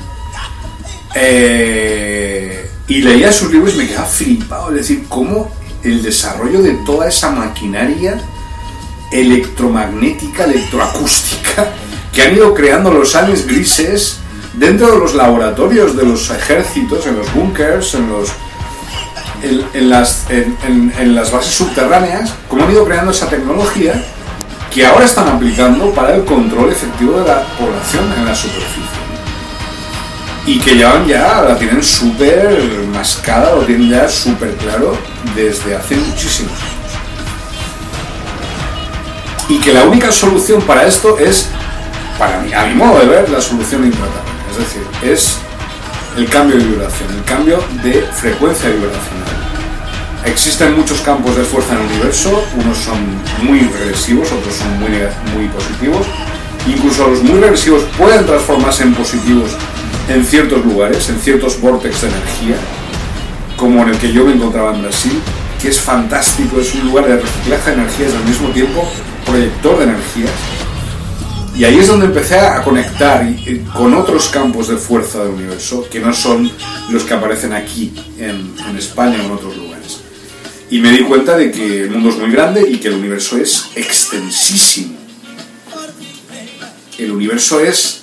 eh, y leía sus libros y me quedaba flipado. Es decir, cómo el desarrollo de toda esa maquinaria electromagnética, electroacústica, que han ido creando los aliens grises dentro de los laboratorios de los ejércitos, en los búnkers, en los en, las, en, las bases subterráneas, cómo han ido creando esa tecnología que ahora están aplicando para el control efectivo de la población en la superficie. Y que llevan ya, la tienen súper mascada, lo tienen ya súper claro desde hace muchísimos años. Y que la única solución para esto es, para mí, a mi modo de ver, la solución intratable. Es decir, es el cambio de vibración, el cambio de frecuencia vibracional. Existen muchos campos de fuerza en el universo, unos son muy regresivos, otros son muy, positivos. Incluso los muy regresivos pueden transformarse en positivos en ciertos lugares, en ciertos vórtices de energía, como en el que yo me encontraba en Brasil, que es fantástico, es un lugar de reciclaje de energías y al mismo tiempo proyector de energías y ahí es donde empecé a conectar con otros campos de fuerza del universo que no son los que aparecen aquí, en, España o en otros lugares. Y me di cuenta de que el mundo es muy grande y que el universo es extensísimo. El universo es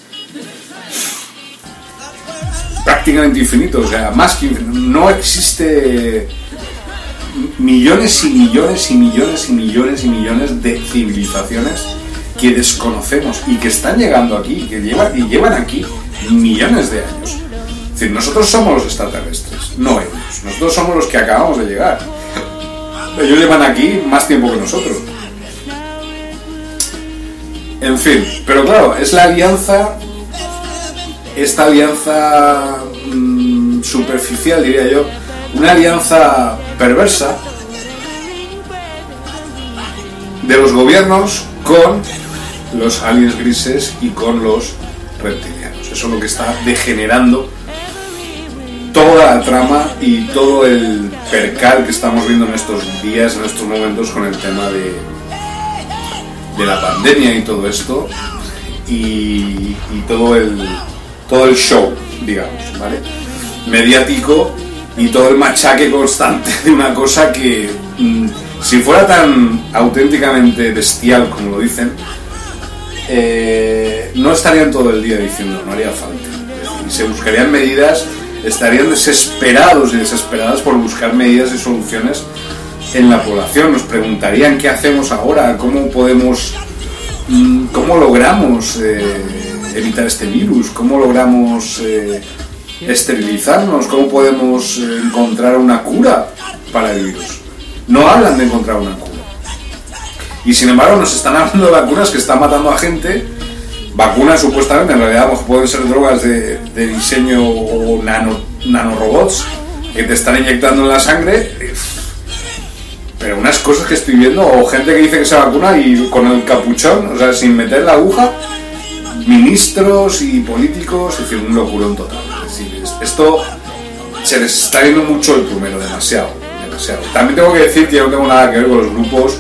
prácticamente infinito, o sea, más que infinito. No existe millones y millones y millones y millones y millones de civilizaciones que desconocemos y que están llegando aquí, que llevan, y llevan aquí millones de años. Es decir, nosotros somos los extraterrestres, no ellos. Nosotros somos los que acabamos de llegar. Ellos llevan aquí más tiempo que nosotros. En fin, pero claro, es la alianza, esta alianza mm, superficial, diría yo, una alianza perversa de los gobiernos con los aliens grises y con los reptilianos. Eso es lo que está degenerando toda la trama y todo el percal que estamos viendo en estos días, en estos momentos con el tema de, de la pandemia y todo esto y, todo el todo el show, digamos, ¿vale? Mediático y todo el machaque constante de una cosa que mm, si fuera tan auténticamente bestial como lo dicen, eh, no estarían todo el día diciendo, no haría falta. Y se buscarían medidas, estarían desesperados y desesperadas por buscar medidas y soluciones en la población. Nos preguntarían qué hacemos ahora, cómo podemos, mm, cómo logramos eh, evitar este virus, cómo logramos eh, esterilizarnos, cómo podemos encontrar una cura para el virus. No hablan de encontrar una cura y sin embargo nos están hablando de vacunas que están matando a gente, vacunas supuestamente, en realidad pueden ser drogas de, diseño o nano, nanorobots que te están inyectando en la sangre. Pero unas cosas que estoy viendo, o gente que dice que se vacuna y con el capuchón, o sea, sin meter la aguja, ministros y políticos, es decir, un locurón total. Es decir, esto se les está viendo mucho el primero, demasiado, demasiado. También tengo que decir que yo no tengo nada que ver con los grupos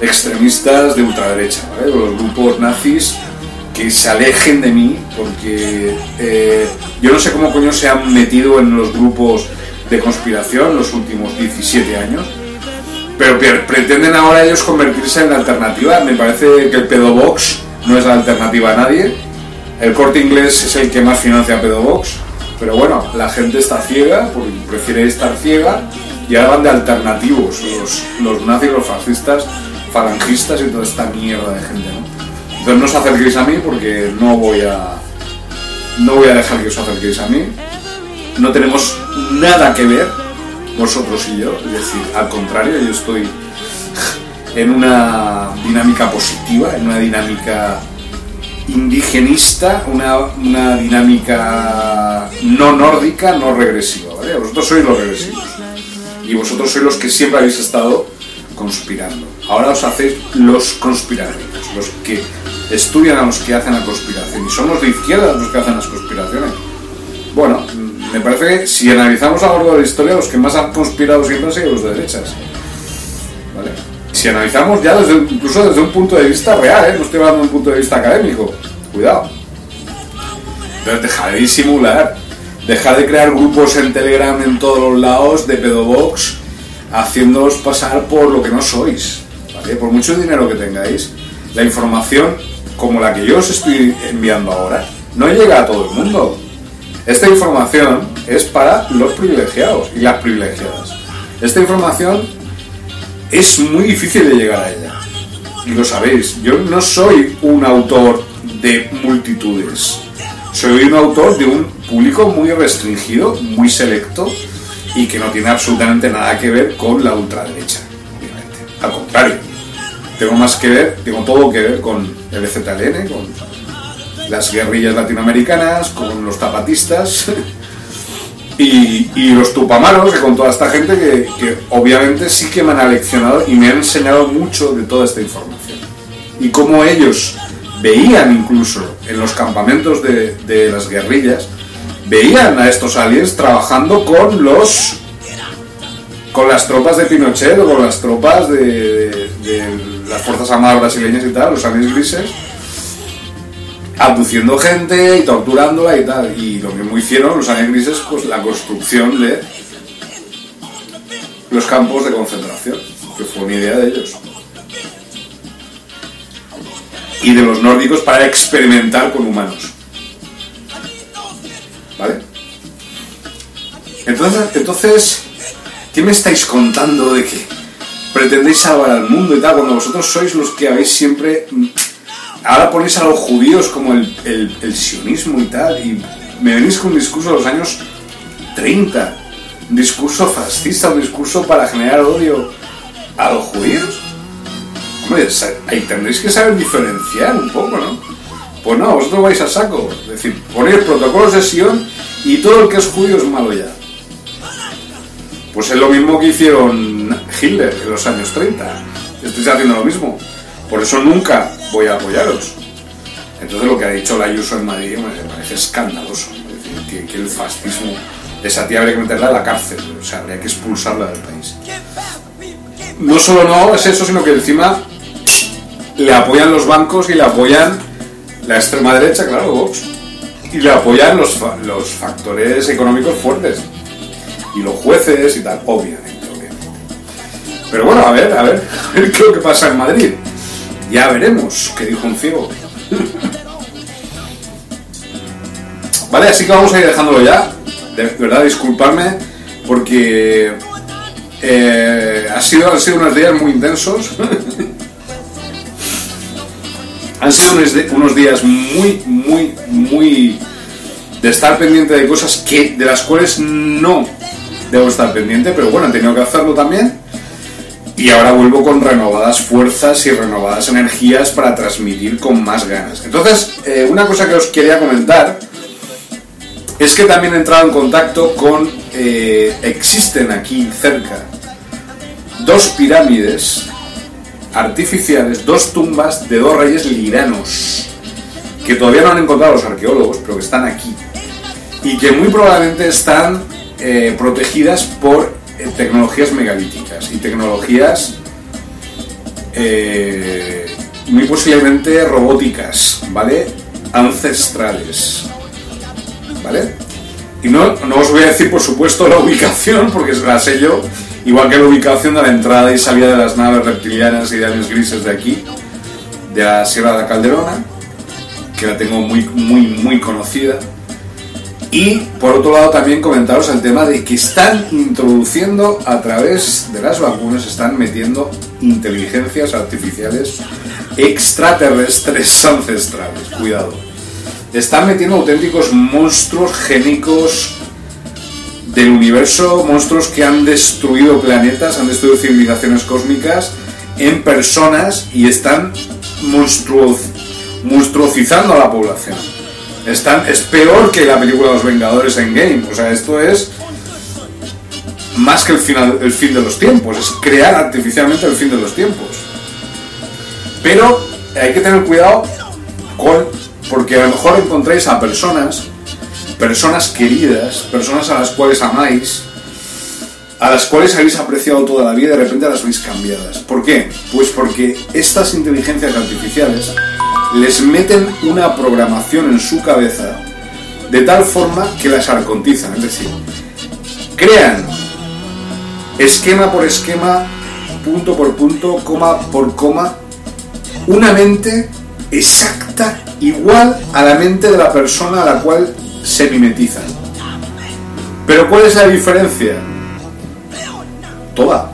extremistas de ultraderecha, los grupos nazis que se alejen de mí, porque eh, yo no sé cómo coño se han metido en los grupos de conspiración los últimos 17 años, pero pretenden ahora ellos convertirse en la alternativa. Me parece que el pedobox no es la alternativa a nadie. El corte inglés es el que más financia pedobox, pero bueno, la gente está ciega, prefiere estar ciega, y ahora van de alternativos los, nazis, los fascistas, falangistas y toda esta mierda de gente. Entonces no os acerquéis a mí porque no voy a no voy a dejar que os acerquéis a mí. No tenemos nada que ver vosotros y yo, es decir, al contrario, yo estoy en una dinámica positiva, en una dinámica indigenista, una, una dinámica no nórdica, no regresiva, ¿vale? Vosotros sois los regresivos y vosotros sois los que siempre habéis estado conspirando. Ahora os hacéis los conspiranoicos, los que estudian a los que hacen la conspiración. Y son los de izquierda los que hacen las conspiraciones. Bueno, me parece que si analizamos a lo largo de la historia, los que más han conspirado siempre han sido los de derechas. ¿Vale? Si analizamos ya desde, incluso desde un punto de vista real, ¿eh? no estoy hablando de un punto de vista académico. Cuidado. Pero dejar de disimular. Dejar de crear grupos en Telegram en todos los lados de pedobox haciéndolos pasar por lo que no sois. ¿vale? Por mucho dinero que tengáis, la información como la que yo os estoy enviando ahora no llega a todo el mundo. Esta información es para los privilegiados y las privilegiadas. Esta información es muy difícil de llegar a ella. Y lo sabéis, yo no soy un autor de multitudes. Soy un autor de un público muy restringido, muy selecto y que no tiene absolutamente nada que ver con la ultraderecha, obviamente. Al contrario, tengo más que ver, tengo todo que ver con el EZLN, con las guerrillas latinoamericanas, con los zapatistas y, y los tupamaros, con toda esta gente que, obviamente sí que me han aleccionado y me han enseñado mucho de toda esta información. Y cómo ellos veían incluso en los campamentos de, de las guerrillas, veían a estos aliens trabajando con los con las tropas de Pinochet o con las tropas de- de las Fuerzas Armadas brasileñas y tal, los aliens grises, abduciendo gente y torturándola y tal. Y lo mismo hicieron los aliens grises, pues la construcción de los campos de concentración, que fue una idea de ellos. Y de los nórdicos para experimentar con humanos. ¿Vale? Entonces, entonces, ¿qué me estáis contando de que pretendéis salvar al mundo y tal cuando vosotros sois los que habéis siempre... mm, Ahora ponéis a los judíos como el, el- sionismo y tal y me venís con un discurso de los años 30, un discurso fascista, un discurso para generar odio a los judíos. Hombre, ahí tendréis que saber diferenciar un poco, ¿no? Pues no, vosotros vais a saco. Es decir, ponéis protocolos de Sion y todo el que es judío es malo ya. Pues es lo mismo que hicieron Hitler en los años 30. Estáis haciendo lo mismo. Por eso nunca voy a apoyaros. Entonces lo que ha dicho la Ayuso en Madrid me parece escandaloso. Que, el fascismo, esa tía habría que meterla a la cárcel. O sea, habría que expulsarla del país. No solo no es eso, sino que encima le apoyan los bancos y le apoyan la extrema derecha, claro, Vox. Y le apoyan los, fa- los factores económicos fuertes. Y los jueces y tal, obviamente. Pero bueno, a ver, a ver, a ver qué es lo que pasa en Madrid. Ya veremos, que dijo un ciego. Vale, así que vamos a ir dejándolo ya. De verdad, disculparme porque eh, ha sido, han sido unos días muy intensos. han sido unos, días muy, muy, muy de estar pendiente de cosas que, de las cuales no debo estar pendiente, pero bueno, he tenido que hacerlo también. Y ahora vuelvo con renovadas fuerzas y renovadas energías para transmitir con más ganas. Entonces, eh, una cosa que os quería comentar es que también he entrado en contacto con... eh, existen aquí cerca dos pirámides artificiales, dos tumbas de dos reyes liranos, que todavía no han encontrado los arqueólogos, pero que están aquí. Y que muy probablemente están eh, protegidas por eh, tecnologías megalíticas y tecnologías eh, muy posiblemente robóticas, ¿vale? Ancestrales. ¿vale? Y no, no os voy a decir, por supuesto, la ubicación, porque la sé yo, igual que la ubicación de la entrada y salida de las naves reptilianas y de aliens grises de aquí, de la Sierra de la Calderona, que la tengo muy, muy, muy conocida. Y por otro lado también comentaros el tema de que están introduciendo a través de las vacunas, están metiendo inteligencias artificiales extraterrestres ancestrales. Cuidado están metiendo auténticos monstruos génicos del universo, monstruos que han destruido planetas, han destruido civilizaciones cósmicas en personas y están monstruosizando a la población. Es peor que la película Los Vengadores en Game. O sea, esto es más que el, final, el fin de los tiempos, es crear artificialmente el fin de los tiempos. Pero hay que tener cuidado con, porque a lo mejor encontráis a personas, personas queridas, personas a las cuales amáis, a las cuales habéis apreciado toda la vida y de repente las veis cambiadas. ¿Por qué? Pues porque estas inteligencias artificiales les meten una programación en su cabeza de tal forma que las arcontizan, es decir, crean esquema por esquema, punto por punto, coma por coma, una mente exacta, igual a la mente de la persona a la cual se mimetizan. Pero ¿cuál es la diferencia? Toda.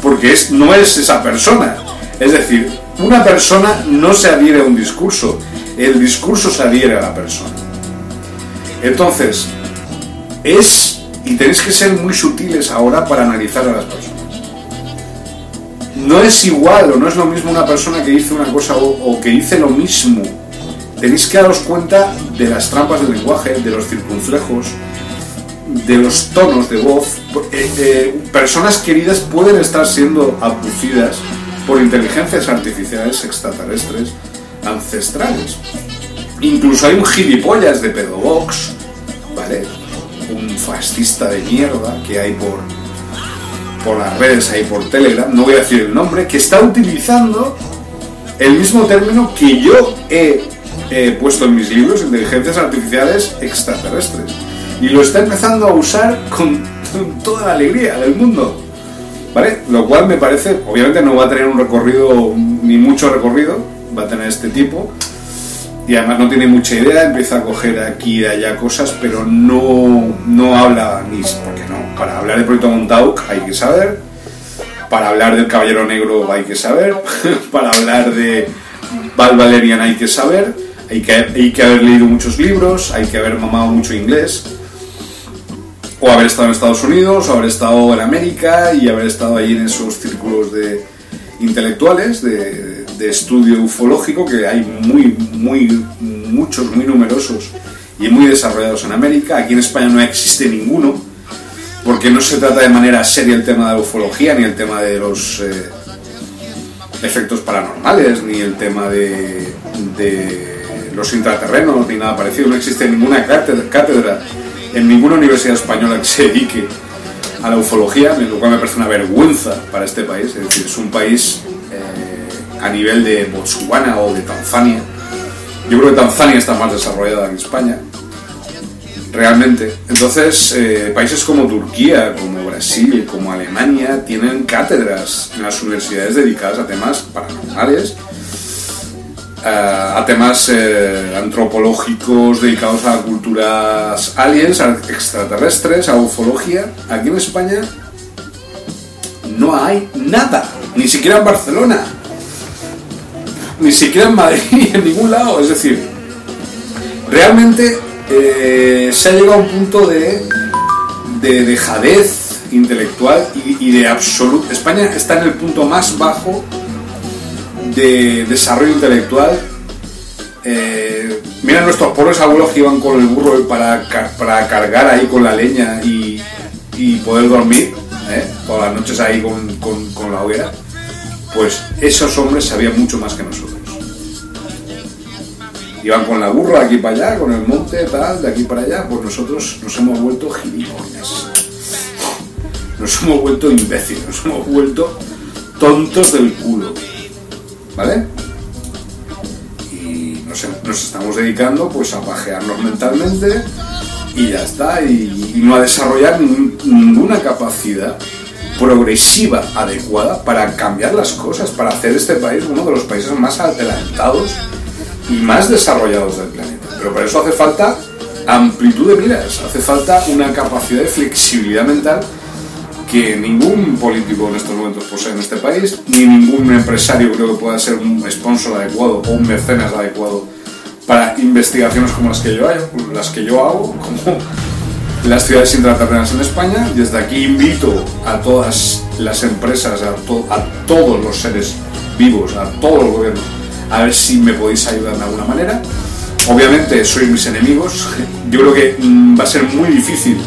Porque es, no es esa persona. Es decir, una persona no se adhiere a un discurso, el discurso se adhiere a la persona. Entonces, es, y tenéis que ser muy sutiles ahora para analizar a las personas. No es igual o no es lo mismo una persona que dice una cosa o, que dice lo mismo. Tenéis que daros cuenta de las trampas del lenguaje, de los circunflejos, de los tonos de voz. Eh, eh, personas queridas pueden estar siendo abducidas por inteligencias artificiales extraterrestres ancestrales. Incluso hay un gilipollas de pedobox, ¿vale? Un fascista de mierda que hay por, por las redes, ahí por Telegram, no voy a decir el nombre, que está utilizando el mismo término que yo he, puesto en mis libros, inteligencias artificiales extraterrestres. Y lo está empezando a usar con toda la alegría del mundo. ¿Vale? Lo cual me parece, obviamente no va a tener un recorrido, ni mucho recorrido, va a tener este tipo. Y además no tiene mucha idea, empieza a coger aquí y allá cosas, pero no, no habla ni. Porque no, para hablar de Proyecto Montauk hay que saber, para hablar del Caballero Negro hay que saber, para hablar de Val Valerian hay que saber, hay que, hay que haber leído muchos libros, hay que haber mamado mucho inglés o haber estado en Estados Unidos, o haber estado en América y haber estado ahí en esos círculos de intelectuales de, estudio ufológico que hay muy, muy, muchos, muy numerosos y muy desarrollados en América. Aquí en España no existe ninguno, porque no se trata de manera seria el tema de la ufología, ni el tema de los eh, efectos paranormales, ni el tema de, de los intraterrenos, ni nada parecido. No existe ninguna cátedra en ninguna universidad española que se dedique a la ufología, lo cual me parece una vergüenza para este país. Es decir, es un país eh, a nivel de Botswana o de Tanzania. Yo creo que Tanzania está más desarrollada que España, realmente. Entonces, eh, países como Turquía, como Brasil, como Alemania, tienen cátedras en las universidades dedicadas a temas paranormales eh, a temas eh, antropológicos dedicados a culturas aliens, extraterrestres, a ufología. Aquí en España no hay nada, ni siquiera en Barcelona, ni siquiera en Madrid, en ningún lado. Es decir, realmente eh, se ha llegado a un punto de, de dejadez intelectual y de absoluto. España está en el punto más bajo de desarrollo intelectual. Eh, mira nuestros pobres abuelos que iban con el burro para, para cargar ahí con la leña y, poder dormir, ¿eh? todas las noches ahí con, la hoguera. Pues esos hombres sabían mucho más que nosotros. Iban con la burra aquí para allá, con el monte, tal, de aquí para allá, pues nosotros nos hemos vuelto gilipollas. Nos hemos vuelto imbéciles, nos hemos vuelto tontos del culo. ¿Vale? Y nos, estamos dedicando pues a pajearnos mentalmente y ya está, y, no a desarrollar ninguna capacidad progresiva adecuada para cambiar las cosas, para hacer este país uno de los países más adelantados y más desarrollados del planeta. Pero para eso hace falta amplitud de miras, hace falta una capacidad de flexibilidad mental que ningún político en estos momentos posee en este país, ni ningún empresario creo que pueda ser un sponsor adecuado o un mecenas adecuado para investigaciones como las que yo hago, las que yo hago, como las ciudades intraterrenas en España. Desde aquí invito a todas las empresas, a, a todos los seres vivos, a todos los gobiernos, a ver si me podéis ayudar de alguna manera. Obviamente sois mis enemigos. Yo creo que mm, va a ser muy difícil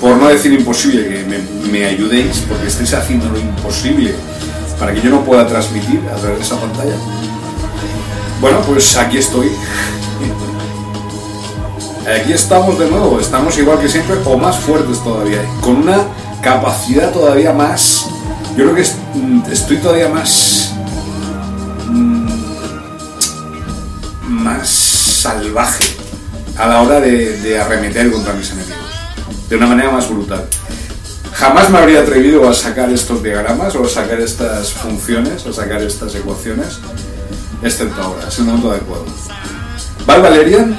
por no decir imposible, que me, ayudéis, porque estáis haciendo lo imposible para que yo no pueda transmitir a través de esa pantalla. Bueno, pues aquí estoy. Aquí estamos de nuevo, estamos igual que siempre o más fuertes todavía, con una capacidad todavía más. Yo creo que mm, estoy todavía más. mm, más salvaje a la hora de, de arremeter contra mis enemigos. De una manera más brutal. Jamás me habría atrevido a sacar estos diagramas o a sacar estas funciones, o a sacar estas ecuaciones, excepto ahora, es el momento adecuado. Val Valerian,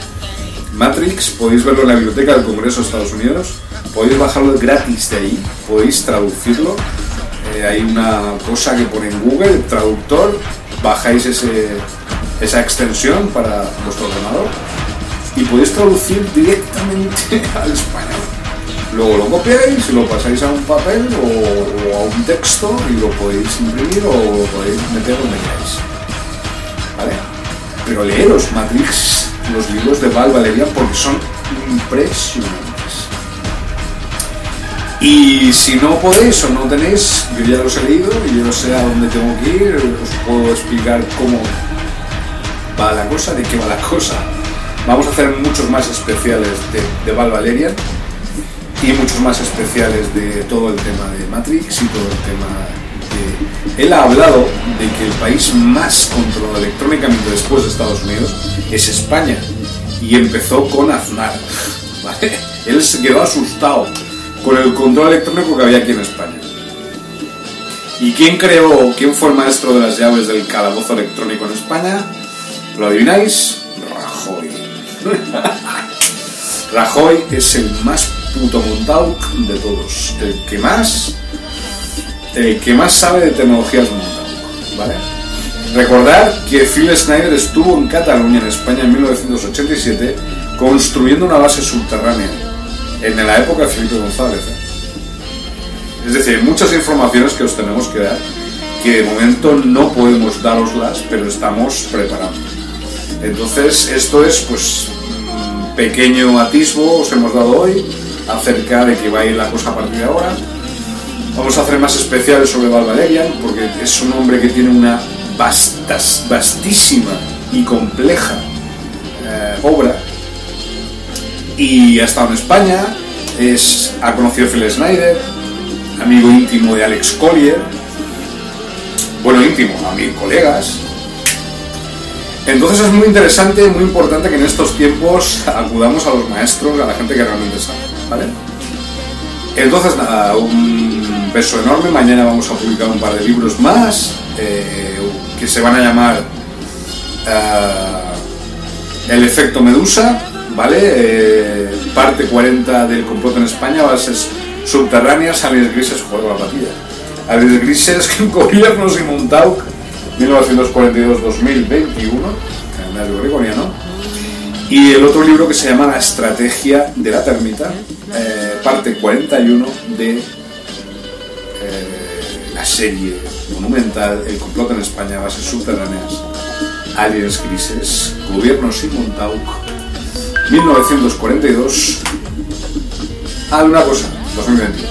Matrix, podéis verlo en la biblioteca del Congreso de Estados Unidos, podéis bajarlo gratis de ahí, podéis traducirlo. Eh, hay una cosa que pone en Google, traductor, bajáis esa extensión para vuestro ordenador y podéis traducir directamente al español. Luego lo copiáis y lo pasáis a un papel o, a un texto y lo podéis imprimir o lo podéis meter donde queráis. ¿Vale? Pero leeros Matrix, los libros de Val Valerian, porque son impresionantes. Y si no podéis o no tenéis, yo ya los he leído y yo sé a dónde tengo que ir, os puedo explicar cómo va la cosa, de qué va la cosa. Vamos a hacer muchos más especiales de, de Val Valerian y muchos más especiales de todo el tema de Matrix y todo el tema de... Él ha hablado de que el país más controlado electrónicamente después de Estados Unidos es España y empezó con Aznar. Él se quedó asustado con el control electrónico que había aquí en España. ¿Y quién creó, quién fue el maestro de las llaves del calabozo electrónico en España? ¿Lo adivináis? Rajoy. Rajoy es el más puto montado de todos. El que más. El que más sabe de tecnologías montado. ¿Vale? Recordar que Phil Snyder estuvo en Cataluña, en España, en 1987, construyendo una base subterránea. En la época de Felipe González. Es decir, muchas informaciones que os tenemos que dar que de momento no podemos daroslas, pero estamos preparando. Entonces, esto es pues pequeño atisbo os hemos dado hoy acerca de que va a ir la cosa a partir de ahora. Vamos a hacer más especiales sobre Val Valerian, porque es un hombre que tiene una vastísima y compleja eh, obra. Y ha estado en España, es, ha conocido a Phil Snyder, amigo íntimo de Alex Collier, bueno, íntimo, amigos, colegas, entonces es muy interesante, muy importante que en estos tiempos acudamos a los maestros, a la gente que realmente sabe, ¿vale? Entonces nada, un beso enorme, mañana vamos a publicar un par de libros más eh, que se van a llamar eh, El efecto Medusa, ¿vale? Eh, parte 40 del complot en España, bases subterráneas, aliens grises, juego la patilla. Aliens grises, gobiernos y Montauk, 1942-2021, calendario gregoriano. Y el otro libro que se llama La estrategia de la termita, eh, parte 41 de eh, la serie monumental El complot en España, bases subterráneas, aliens grises, gobiernos y Montauk, 1942. Ah, una cosa, 2021.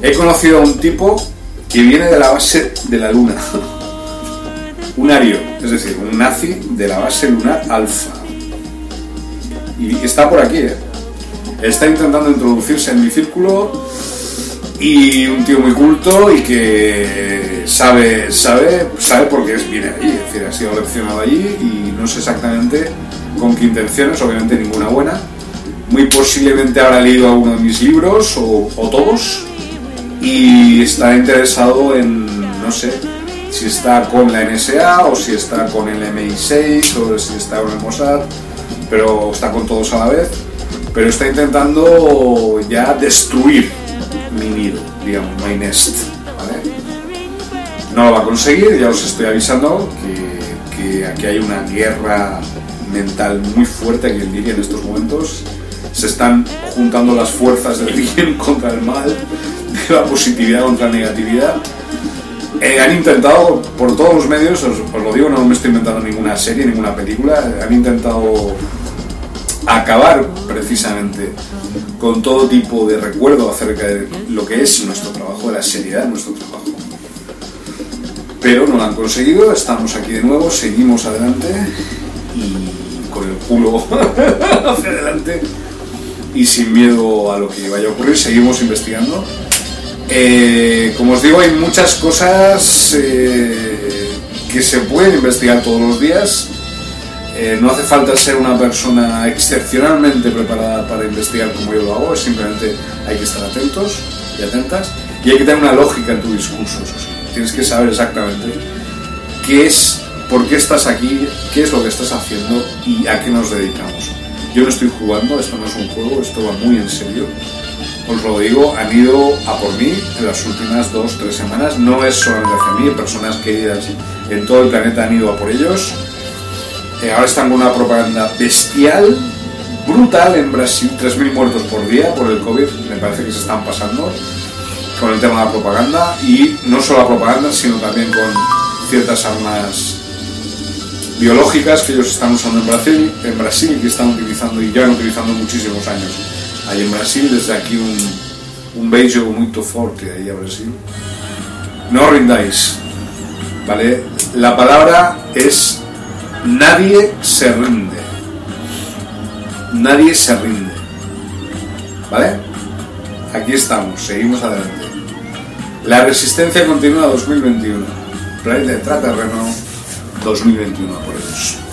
He conocido a un tipo que viene de la base de la Luna. un ario, es decir, un nazi de la base lunar alfa. Y está por aquí, ¿eh? Está intentando introducirse en mi círculo y un tío muy culto y que sabe, sabe, sabe por qué es- viene allí, es decir, ha sido eleccionado allí y no sé exactamente con qué intenciones, obviamente ninguna buena. Muy posiblemente habrá leído alguno de mis libros o, o todos y está interesado en, no sé, si está con la NSA o si está con el MI6 o si está con el Mossad, pero está con todos a la vez, pero está intentando ya destruir mi nido, digamos, my nest. No lo va a conseguir, ya os estoy avisando que, que aquí hay una guerra mental muy fuerte aquí en en estos momentos. Se están juntando las fuerzas del bien contra el mal, de la positividad contra la negatividad. Eh, han intentado, por todos los medios, os, os lo digo, no me estoy inventando ninguna serie, ninguna película, han intentado acabar precisamente con todo tipo de recuerdo acerca de lo que es nuestro trabajo, de la seriedad de nuestro trabajo. Pero no lo han conseguido, estamos aquí de nuevo, seguimos adelante y con el culo hacia adelante y sin miedo a lo que vaya a ocurrir, seguimos investigando. Eh, como os digo, hay muchas cosas eh, que se pueden investigar todos los días. Eh, no hace falta ser una persona excepcionalmente preparada para investigar como yo lo hago, simplemente hay que estar atentos y atentas y hay que tener una lógica en tu discurso. Tienes que saber exactamente qué es, por qué estás aquí, qué es lo que estás haciendo y a qué nos dedicamos. Yo no estoy jugando, esto no es un juego, esto va muy en serio. Os lo digo, han ido a por mí en las últimas dos, tres semanas. No es solamente mí, personas queridas en todo el planeta han ido a por ellos. Eh, ahora están con una propaganda bestial, brutal en Brasil, 3.000 muertos por día por el COVID, me parece que se están pasando con el tema de la propaganda y no solo la propaganda, sino también con ciertas armas biológicas que ellos están usando en Brasil, en Brasil que están utilizando y llevan utilizando muchísimos años. Ahí en Brasil, desde aquí un, un beijo muy fuerte ahí a Brasil. No rindáis, ¿vale? La palabra es nadie se rinde. Nadie se rinde. ¿Vale? Aquí estamos, seguimos adelante. La resistencia continua 2021. Planeta de Trata Renault 2021 por ellos.